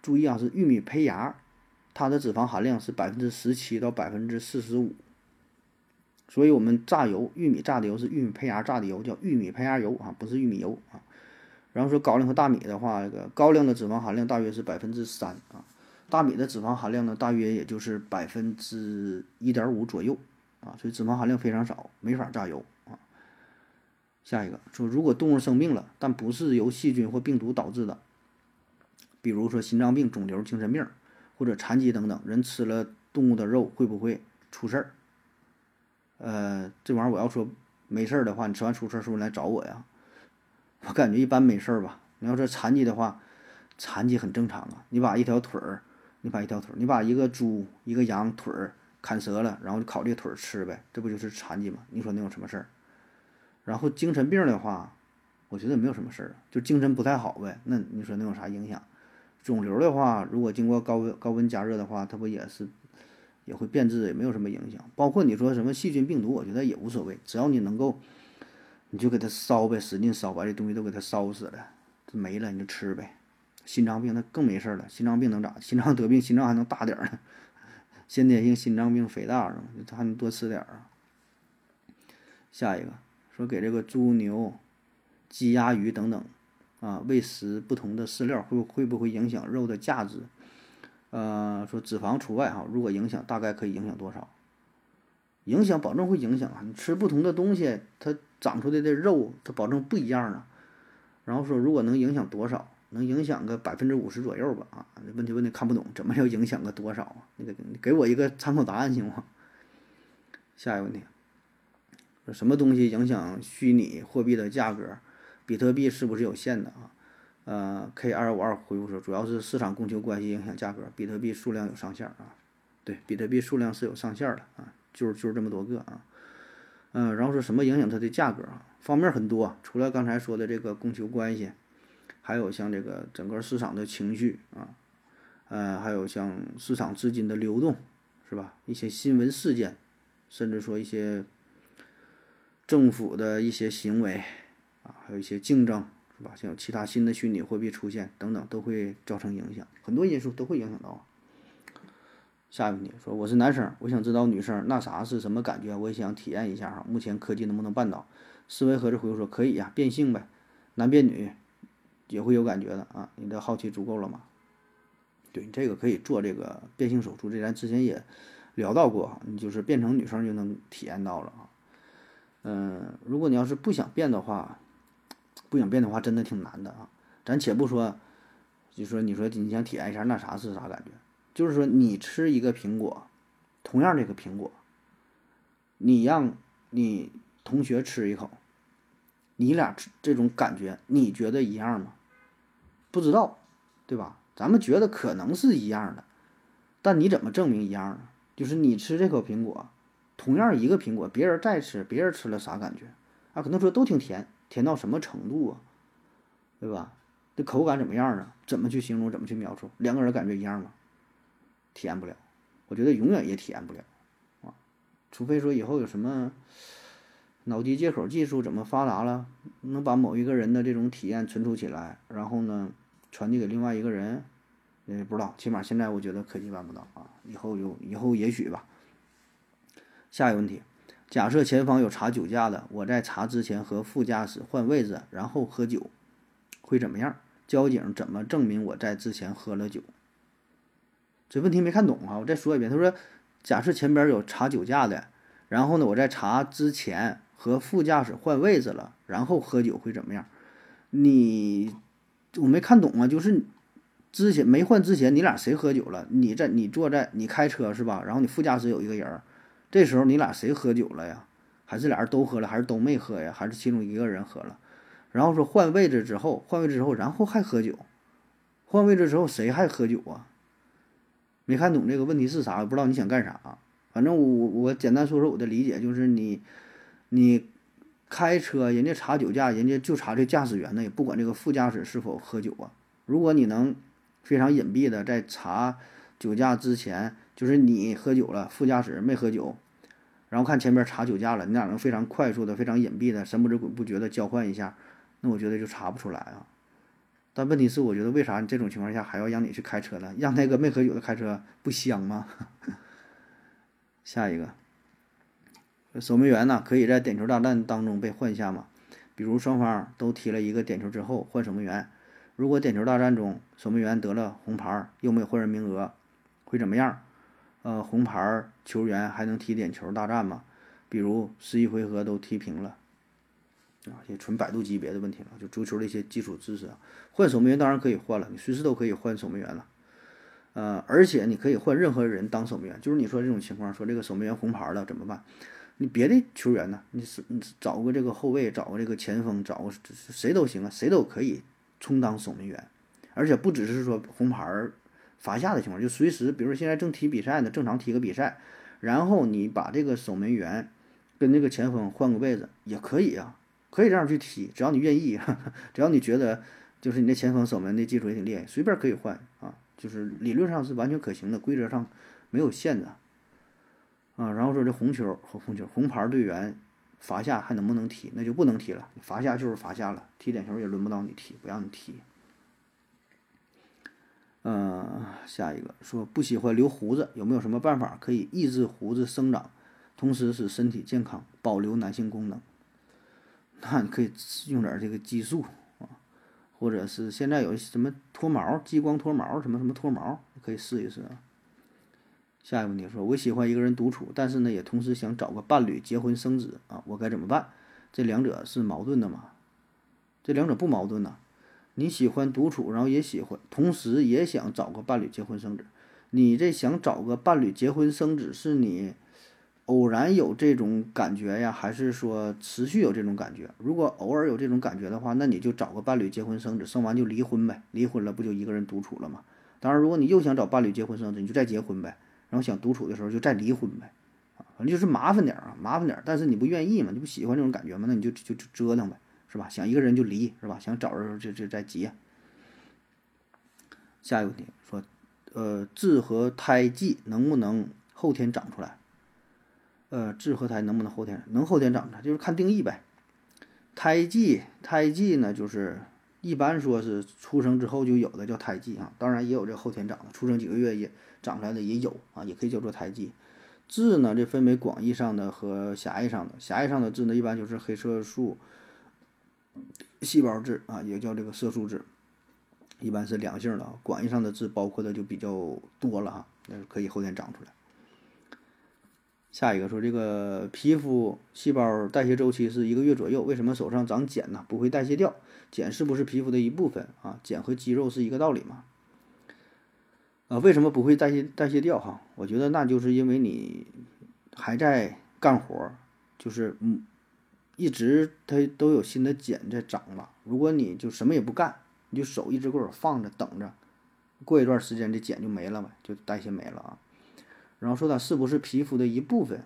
注意啊，是玉米胚芽，它的脂肪含量是百分之十七到百分之四十五。所以，我们榨油，玉米榨的油是玉米胚芽榨的油，叫玉米胚芽油啊，不是玉米油啊。然后说高粱和大米的话，这个高粱的脂肪含量大约是百分之三啊，大米的脂肪含量呢，大约也就是百分之一点五左右。啊，所以脂肪含量非常少，没法榨油啊。下一个说，如果动物生病了，但不是由细菌或病毒导致的，比如说心脏病、肿瘤、精神病或者残疾等等，人吃了动物的肉会不会出事儿？呃，这玩意儿我要说没事儿的话，你吃完出事儿是不是来找我呀？我感觉一般没事儿吧。你要说残疾的话，残疾很正常啊。你把一条腿儿，你把一条腿儿，你把一个猪、一个羊腿儿。砍折了，然后就烤这腿儿吃呗，这不就是残疾吗？你说能有什么事儿？然后精神病的话，我觉得没有什么事儿，就精神不太好呗。那你说能有啥影响？肿瘤的话，如果经过高温高温加热的话，它不也是也会变质，也没有什么影响。包括你说什么细菌病毒，我觉得也无所谓，只要你能够，你就给它烧呗，使劲烧，把这东西都给它烧死了，没了你就吃呗。心脏病那更没事儿了，心脏病能咋？心脏得病，心脏还能大点儿呢。先天性心脏病肥大是吗？还能多吃点儿啊。下一个说给这个猪牛、鸡鸭鱼等等啊喂食不同的饲料，会会不会影响肉的价值？呃，说脂肪除外哈，如果影响，大概可以影响多少？影响保证会影响啊！你吃不同的东西，它长出来的肉它保证不一样啊。然后说如果能影响多少？能影响个百分之五十左右吧？啊，问题问的看不懂，怎么要影响个多少啊？你给给我一个参考答案行吗？下一个问题，什么东西影响虚拟货币的价格？比特币是不是有限的啊？呃，K 二五二回复说，主要是市场供求关系影响价格，比特币数量有上限啊。对，比特币数量是有上限的啊，就是就是这么多个啊。嗯，然后说什么影响它的价格啊？方面很多，除了刚才说的这个供求关系，还有像这个整个市场的情绪啊，呃，还有像市场资金的流动，是吧？一些新闻事件，甚至说一些政府的一些行为啊，还有一些竞争，吧？像有其他新的虚拟货币出现等等，都会造成影响，很多因素都会影响到。下一个问题说，我是男生，我想知道女生那啥是什么感觉，我也想体验一下哈。目前科技能不能办到？思维盒子回复说可以呀，变性呗，男变女也会有感觉的啊。你的好奇足够了吗？对，这个可以做这个变性手术，这咱之前也聊到过哈。你就是变成女生就能体验到了啊。嗯，如果你要是不想变的话，不想变的话，真的挺难的啊。咱且不说，就说你说你想体验一下那啥是啥感觉？就是说，你吃一个苹果，同样这个苹果，你让你同学吃一口，你俩吃这种感觉，你觉得一样吗？不知道，对吧？咱们觉得可能是一样的，但你怎么证明一样呢？就是你吃这口苹果，同样一个苹果，别人再吃，别人吃了啥感觉？啊，可能说都挺甜，甜到什么程度啊？对吧？这口感怎么样啊？怎么去形容？怎么去描述？两个人感觉一样吗？体验不了，我觉得永远也体验不了啊，除非说以后有什么脑机接口技术怎么发达了，能把某一个人的这种体验存储起来，然后呢传递给另外一个人，也不知道，起码现在我觉得科技办不到啊，以后有以后也许吧。下一个问题，假设前方有查酒驾的，我在查之前和副驾驶换位置，然后喝酒，会怎么样？交警怎么证明我在之前喝了酒？这问题没看懂啊！我再说一遍。他说：“假设前边有查酒驾的，然后呢，我在查之前和副驾驶换位置了，然后喝酒会怎么样？”你我没看懂啊！就是之前没换之前，你俩谁喝酒了？你在你坐在你开车是吧？然后你副驾驶有一个人，这时候你俩谁喝酒了呀？还是俩人都喝了？还是都没喝呀？还是其中一个人喝了？然后说换位置之后，换位置之后，然后还喝酒？换位置之后谁还喝酒啊？没看懂这个问题是啥，不知道你想干啥。反正我我简单说说我的理解，就是你你开车，人家查酒驾，人家就查这驾驶员呢，也不管这个副驾驶是否喝酒啊。如果你能非常隐蔽的在查酒驾之前，就是你喝酒了，副驾驶没喝酒，然后看前边查酒驾了，你俩能非常快速的、非常隐蔽的、神不知鬼不觉的交换一下，那我觉得就查不出来啊。但问题是，我觉得为啥你这种情况下还要让你去开车呢？让那个没喝酒的开车不香吗？下一个，守门员呢可以在点球大战当中被换下吗？比如双方都踢了一个点球之后换守门员，如果点球大战中守门员得了红牌又没有换人名额，会怎么样？呃，红牌球员还能踢点球大战吗？比如十一回合都踢平了。啊，也纯百度级别的问题了，就足球的一些基础知识啊。换守门员当然可以换了，你随时都可以换守门员了。呃，而且你可以换任何人当守门员，就是你说这种情况，说这个守门员红牌了怎么办？你别的球员呢？你是你找个这个后卫，找个这个前锋，找个谁都行啊，谁都可以充当守门员。而且不只是说红牌罚下的情况，就随时，比如说现在正踢比赛呢，正常踢个比赛，然后你把这个守门员跟那个前锋换个位置也可以啊。可以这样去踢，只要你愿意，只要你觉得就是你那前锋守门的技术也挺厉害，随便可以换啊，就是理论上是完全可行的，规则上没有限制啊。然后说这红球和红球，红牌队员罚下还能不能踢？那就不能踢了，罚下就是罚下了，踢点球也轮不到你踢，不让你踢。嗯，下一个说不喜欢留胡子，有没有什么办法可以抑制胡子生长，同时使身体健康，保留男性功能？那你可以用点这个激素啊，或者是现在有什么脱毛、激光脱毛，什么什么脱毛，可以试一试啊。下一个问题说，我喜欢一个人独处，但是呢，也同时想找个伴侣结婚生子啊，我该怎么办？这两者是矛盾的吗？这两者不矛盾呐。你喜欢独处，然后也喜欢，同时也想找个伴侣结婚生子。你这想找个伴侣结婚生子，是你偶然有这种感觉呀，还是说持续有这种感觉？如果偶尔有这种感觉的话，那你就找个伴侣结婚生子，生完就离婚呗。离婚了不就一个人独处了吗？当然，如果你又想找伴侣结婚生子，你就再结婚呗。然后想独处的时候就再离婚呗。啊，反正就是麻烦点啊，麻烦点。但是你不愿意嘛，你不喜欢这种感觉嘛，那你就就就折腾呗，是吧？想一个人就离，是吧？想找人就就再结。下一个问题说，呃，痣和胎记能不能后天长出来？呃，痣和胎能不能后天能后天长出来？就是看定义呗。胎记，胎记呢，就是一般说是出生之后就有的叫胎记啊，当然也有这后天长的，出生几个月也长出来的也有啊，也可以叫做胎记。痣呢，这分为广义上的和狭义上的。狭义上的痣呢，一般就是黑色素细胞质啊，也叫这个色素质，一般是良性的啊。广义上的痣包括的就比较多了哈，那可以后天长出来。下一个说这个皮肤细胞代谢周期是一个月左右，为什么手上长茧呢？不会代谢掉？茧是不是皮肤的一部分啊？茧和肌肉是一个道理吗？啊，为什么不会代谢代谢掉？哈，我觉得那就是因为你还在干活，就是嗯，一直它都有新的茧在长嘛。如果你就什么也不干，你就手一直给我放着等着，过一段时间这茧就没了呗，就代谢没了啊。然后说它是不是皮肤的一部分，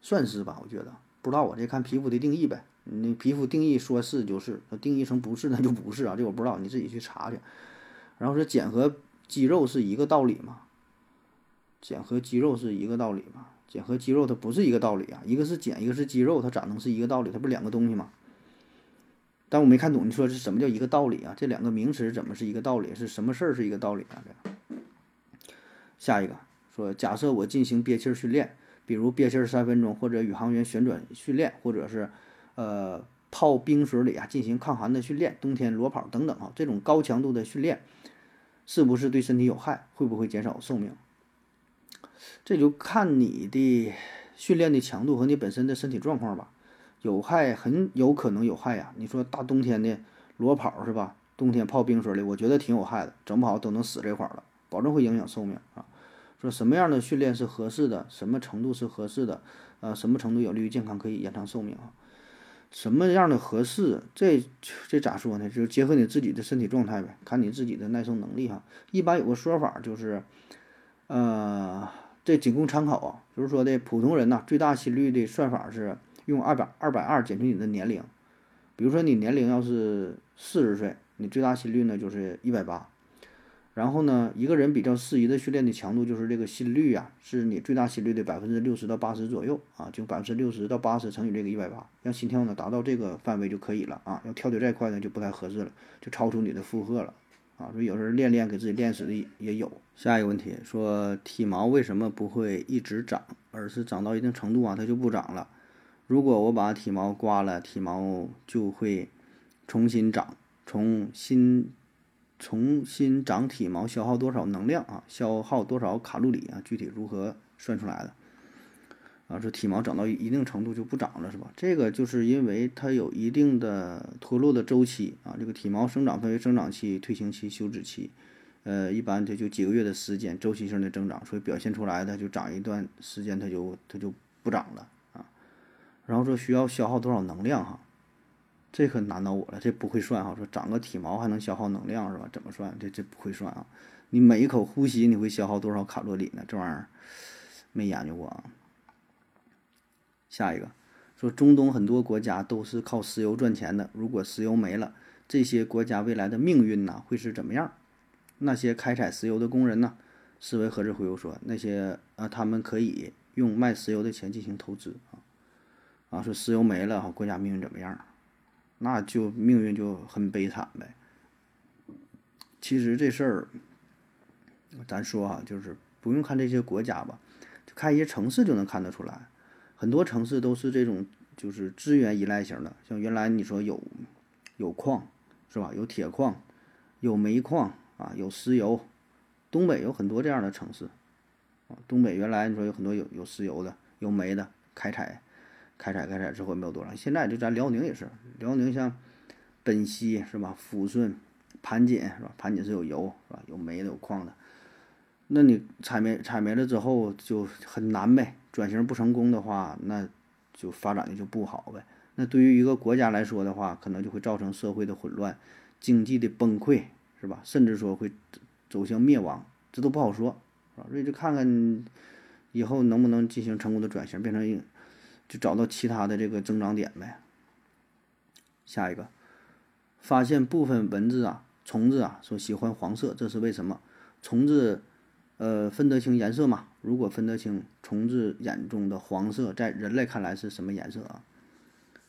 算是吧？我觉得不知道，我这看皮肤的定义呗。你皮肤定义说是就是，定义成不是那就不是啊，这我不知道，你自己去查去。然后说茧和肌肉是一个道理吗？茧和肌肉是一个道理吗？茧和肌肉它不是一个道理啊，一个是茧，一个是肌肉，它咋能是一个道理？它不是两个东西吗？但我没看懂，你说是什么叫一个道理啊？这两个名词怎么是一个道理？是什么事儿是一个道理啊？这下一个。说，假设我进行憋气训练，比如憋气三分钟，或者宇航员旋转训练，或者是，呃，泡冰水里啊进行抗寒的训练，冬天裸跑等等啊，这种高强度的训练，是不是对身体有害？会不会减少寿命？这就看你的训练的强度和你本身的身体状况吧。有害，很有可能有害呀。你说大冬天的裸跑是吧？冬天泡冰水里，我觉得挺有害的，整不好都能死这块儿了，保证会影响寿命啊。说什么样的训练是合适的，什么程度是合适的，呃，什么程度有利于健康，可以延长寿命啊？什么样的合适？这这咋说呢？就是结合你自己的身体状态呗，看你自己的耐受能力哈。一般有个说法就是，呃，这仅供参考啊。就是说的普通人呐，最大心率的算法是用二百二百二减去你的年龄。比如说你年龄要是四十岁，你最大心率呢就是一百八。然后呢，一个人比较适宜的训练的强度就是这个心率呀，是你最大心率的百分之六十到八十左右啊，就百分之六十到八十乘以这个一百八，让心跳呢达到这个范围就可以了啊。要跳得再快呢就不太合适了，就超出你的负荷了啊。所以有时候练练给自己练死的也有。下一个问题说体毛为什么不会一直长，而是长到一定程度啊它就不长了？如果我把体毛刮了，体毛就会重新长，重新。重新长体毛消耗多少能量啊？消耗多少卡路里啊？具体如何算出来的？啊，说体毛长到一定程度就不长了是吧？这个就是因为它有一定的脱落的周期啊。这个体毛生长分为生长期、退行期、休止期，呃，一般它就几个月的时间，周期性的增长，所以表现出来的就长一段时间它就它就不长了啊。然后说需要消耗多少能量哈？这可难到我了，这不会算哈。说长个体毛还能消耗能量是吧？怎么算？这这不会算啊。你每一口呼吸你会消耗多少卡路里呢？这玩意儿没研究过啊。下一个说中东很多国家都是靠石油赚钱的，如果石油没了，这些国家未来的命运呢会是怎么样？那些开采石油的工人呢？思维何志回复说那些啊，他们可以用卖石油的钱进行投资啊。啊，说石油没了，国家命运怎么样？那就命运就很悲惨呗。其实这事儿，咱说哈，就是不用看这些国家吧，就看一些城市就能看得出来。很多城市都是这种，就是资源依赖型的。像原来你说有有矿是吧？有铁矿，有煤矿啊，有石油。东北有很多这样的城市啊。东北原来你说有很多有有石油的、有煤的开采。开采开采之后没有多少，现在就咱辽宁也是，辽宁像本溪是吧？抚顺、盘锦是吧？盘锦是有油是吧？有煤的有矿的。那你采没采没了之后就很难呗，转型不成功的话，那就发展的就不好呗。那对于一个国家来说的话，可能就会造成社会的混乱、经济的崩溃，是吧？甚至说会走向灭亡，这都不好说，啊。所以就看看以后能不能进行成功的转型，变成一就找到其他的这个增长点呗。下一个，发现部分蚊子啊、虫子啊说喜欢黄色，这是为什么？虫子。呃，分得清颜色嘛？如果分得清，虫子眼中的黄色，在人类看来是什么颜色啊？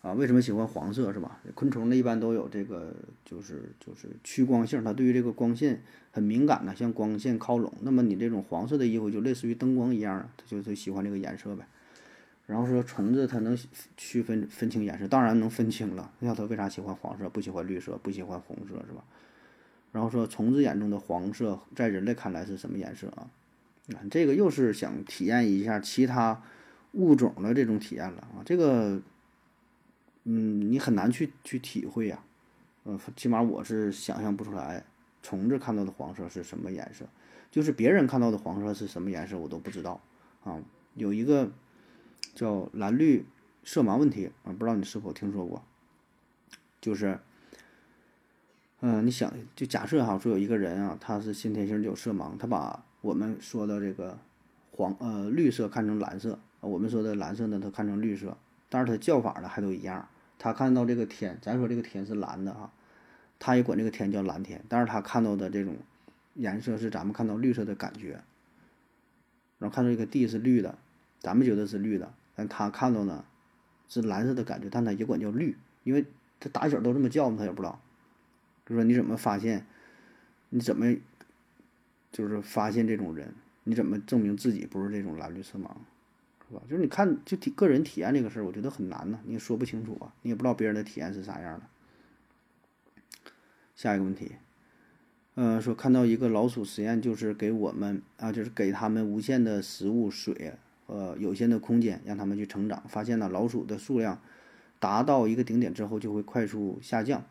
啊，为什么喜欢黄色是吧？昆虫呢一般都有这个，就是就是趋光性，它对于这个光线很敏感的，向光线靠拢。那么你这种黄色的衣服就类似于灯光一样，它就是喜欢这个颜色呗。然后说虫子它能区分分清颜色，当然能分清了。那它为啥喜欢黄色，不喜欢绿色，不喜欢红色是吧？然后说，虫子眼中的黄色，在人类看来是什么颜色啊？啊，这个又是想体验一下其他物种的这种体验了啊！这个，嗯，你很难去去体会呀。呃，起码我是想象不出来，虫子看到的黄色是什么颜色，就是别人看到的黄色是什么颜色，我都不知道啊。有一个叫蓝绿色盲问题啊，不知道你是否听说过？就是。嗯，你想就假设哈，说有一个人啊，他是先天性就有色盲，他把我们说的这个黄呃绿色看成蓝色，我们说的蓝色呢，他看成绿色，但是他叫法呢还都一样。他看到这个天，咱说这个天是蓝的啊，他也管这个天叫蓝天，但是他看到的这种颜色是咱们看到绿色的感觉。然后看到这个地是绿的，咱们觉得是绿的，但他看到呢是蓝色的感觉，但他也管叫绿，因为他打小都这么叫嘛，他也不知道。就说你怎么发现？你怎么就是发现这种人？你怎么证明自己不是这种蓝绿色盲，是吧？就是你看，就体个人体验这个事儿，我觉得很难呢。你也说不清楚啊，你也不知道别人的体验是啥样的。下一个问题，呃，说看到一个老鼠实验，就是给我们啊，就是给他们无限的食物、水，呃，有限的空间，让他们去成长。发现呢，老鼠的数量达到一个顶点之后，就会快速下降。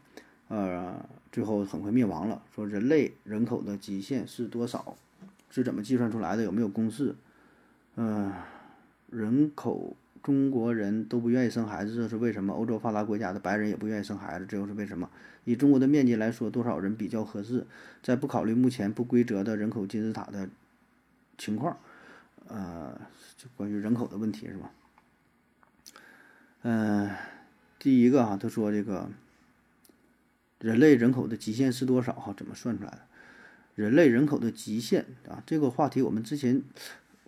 呃，最后很快灭亡了。说人类人口的极限是多少？是怎么计算出来的？有没有公式？嗯，人口中国人都不愿意生孩子，这是为什么？欧洲发达国家的白人也不愿意生孩子，这又是为什么？以中国的面积来说，多少人比较合适？在不考虑目前不规则的人口金字塔的情况，呃，就关于人口的问题是吧？嗯，第一个哈，他说这个。人类人口的极限是多少？哈，怎么算出来的？人类人口的极限啊，这个话题我们之前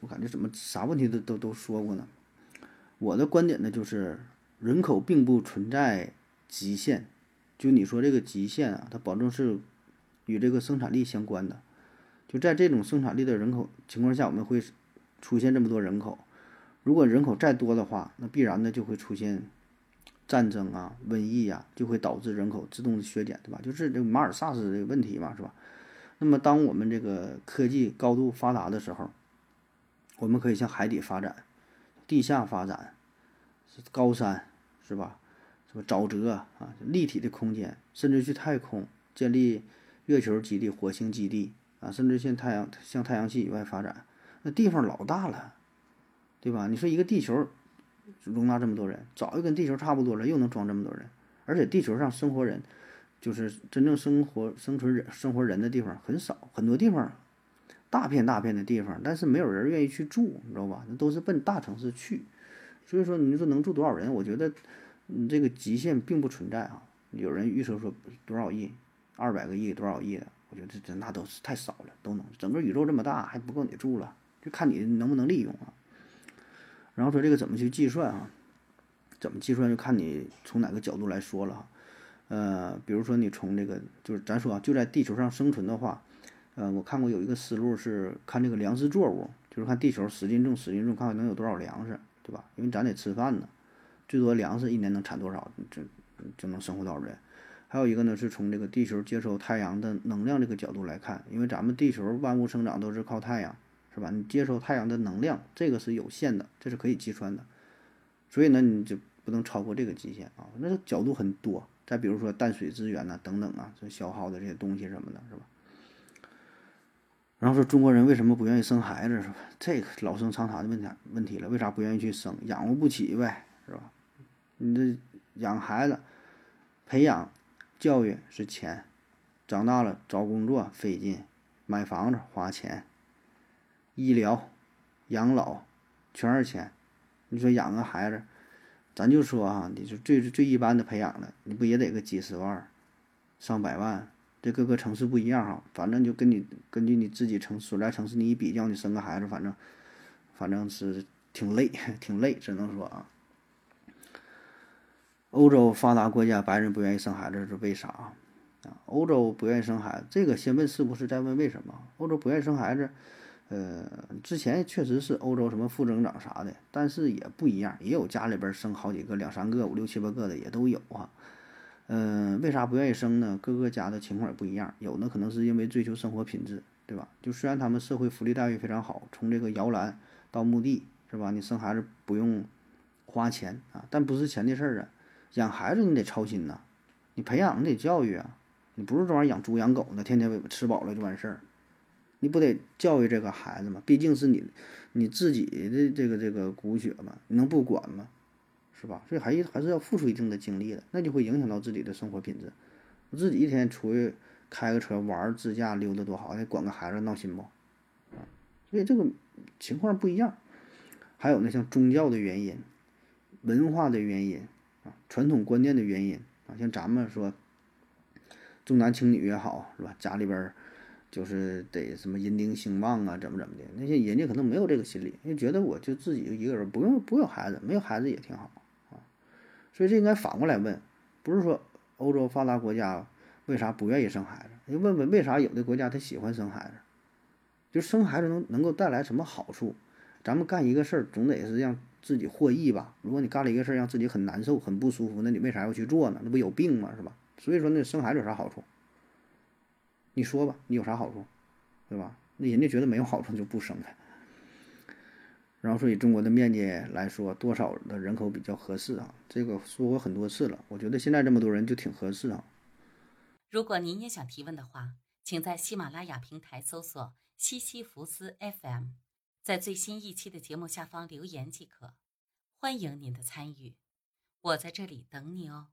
我感觉怎么啥问题都都都说过呢？我的观点呢，就是人口并不存在极限，就你说这个极限啊，它保证是与这个生产力相关的。就在这种生产力的人口情况下，我们会出现这么多人口。如果人口再多的话，那必然呢就会出现。战争啊，瘟疫呀，就会导致人口自动的削减，对吧？就是这马尔萨斯这个问题嘛，是吧？那么，当我们这个科技高度发达的时候，我们可以向海底发展，地下发展，高山，是吧？什么沼泽啊，立体的空间，甚至去太空建立月球基地、火星基地啊，甚至向太阳向太阳系以外发展，那地方老大了，对吧？你说一个地球。容纳这么多人，早就跟地球差不多了，又能装这么多人，而且地球上生活人，就是真正生活生存人生活人的地方很少，很多地方大片大片的地方，但是没有人愿意去住，你知道吧？那都是奔大城市去，所以说你说能住多少人？我觉得你这个极限并不存在啊。有人预测说多少亿，二百个亿，多少亿的，我觉得这那都是太少了，都能整个宇宙这么大还不够你住了，就看你能不能利用啊。然后说这个怎么去计算啊？怎么计算就看你从哪个角度来说了哈。呃，比如说你从这个就是咱说啊，就在地球上生存的话，呃，我看过有一个思路是看这个粮食作物，就是看地球使劲种使劲种，看看能有多少粮食，对吧？因为咱得吃饭呢，最多粮食一年能产多少，就就能生活多少人。还有一个呢是从这个地球接收太阳的能量这个角度来看，因为咱们地球万物生长都是靠太阳。是吧？你接收太阳的能量，这个是有限的，这是可以击穿的。所以呢，你就不能超过这个极限啊。那个角度很多。再比如说淡水资源呐，等等啊，这消耗的这些东西什么的，是吧？然后说中国人为什么不愿意生孩子是吧？这个老生常谈的问题问题了，为啥不愿意去生？养活不起呗，是吧？你这养孩子、培养、教育是钱，长大了找工作费劲，买房子花钱，医疗、养老全是钱。你说养个孩子，咱就说啊，你说最最一般的培养的，你不也得个几十万、上百万？这各个城市不一样哈，反正就跟你根据你自己城所在城市你一比较，你生个孩子，反正反正是挺累，挺累，只能说啊。欧洲发达国家白人不愿意生孩子是为啥啊？欧洲不愿意生孩子，这个先问是不是，再问为什么？欧洲不愿意生孩子，呃，之前确实是欧洲什么负增长啥的，但是也不一样，也有家里边生好几个、两三个、五六七八个的也都有啊。嗯，为啥不愿意生呢？各个家的情况也不一样，有的可能是因为追求生活品质，对吧？就虽然他们社会福利待遇非常好，从这个摇篮到墓地，是吧？你生孩子不用花钱啊，但不是钱的事儿啊。养孩子你得操心呐，你培养你得教育啊，你不是这玩意儿养猪养狗的，天天吃饱了就完事儿，你不得教育这个孩子吗？毕竟是你你自己的这个这个骨血嘛，你能不管吗？是吧？所以还还是要付出一定的精力的，那就会影响到自己的生活品质。自己一天出去开个车玩自驾溜达多好，还管个孩子闹心不？啊，所以这个情况不一样。还有呢，像宗教的原因、文化的原因啊、传统观念的原因啊，像咱们说重男轻女也好，是吧？家里边儿就是得什么银丁兴旺啊，怎么怎么的？那些人家可能没有这个心理，就觉得我就自己一个人，不用不用孩子，没有孩子也挺好啊。所以这应该反过来问，不是说欧洲发达国家为啥不愿意生孩子？你问问为啥有的国家他喜欢生孩子？就生孩子能能够带来什么好处？咱们干一个事儿总得是让自己获益吧？如果你干了一个事儿让自己很难受、很不舒服，那你为啥要去做呢？那不有病吗？是吧？所以说那生孩子有啥好处？你说吧，你有啥好处？对吧？那人家觉得没有好处就不生了。然后，所以中国的面积来说，多少的人口比较合适啊？这个说过很多次了。我觉得现在这么多人就挺合适啊。如果您也想提问的话，请在喜马拉雅平台搜索“西西弗斯 FM”，在最新一期的节目下方留言即可。欢迎您的参与，我在这里等你哦。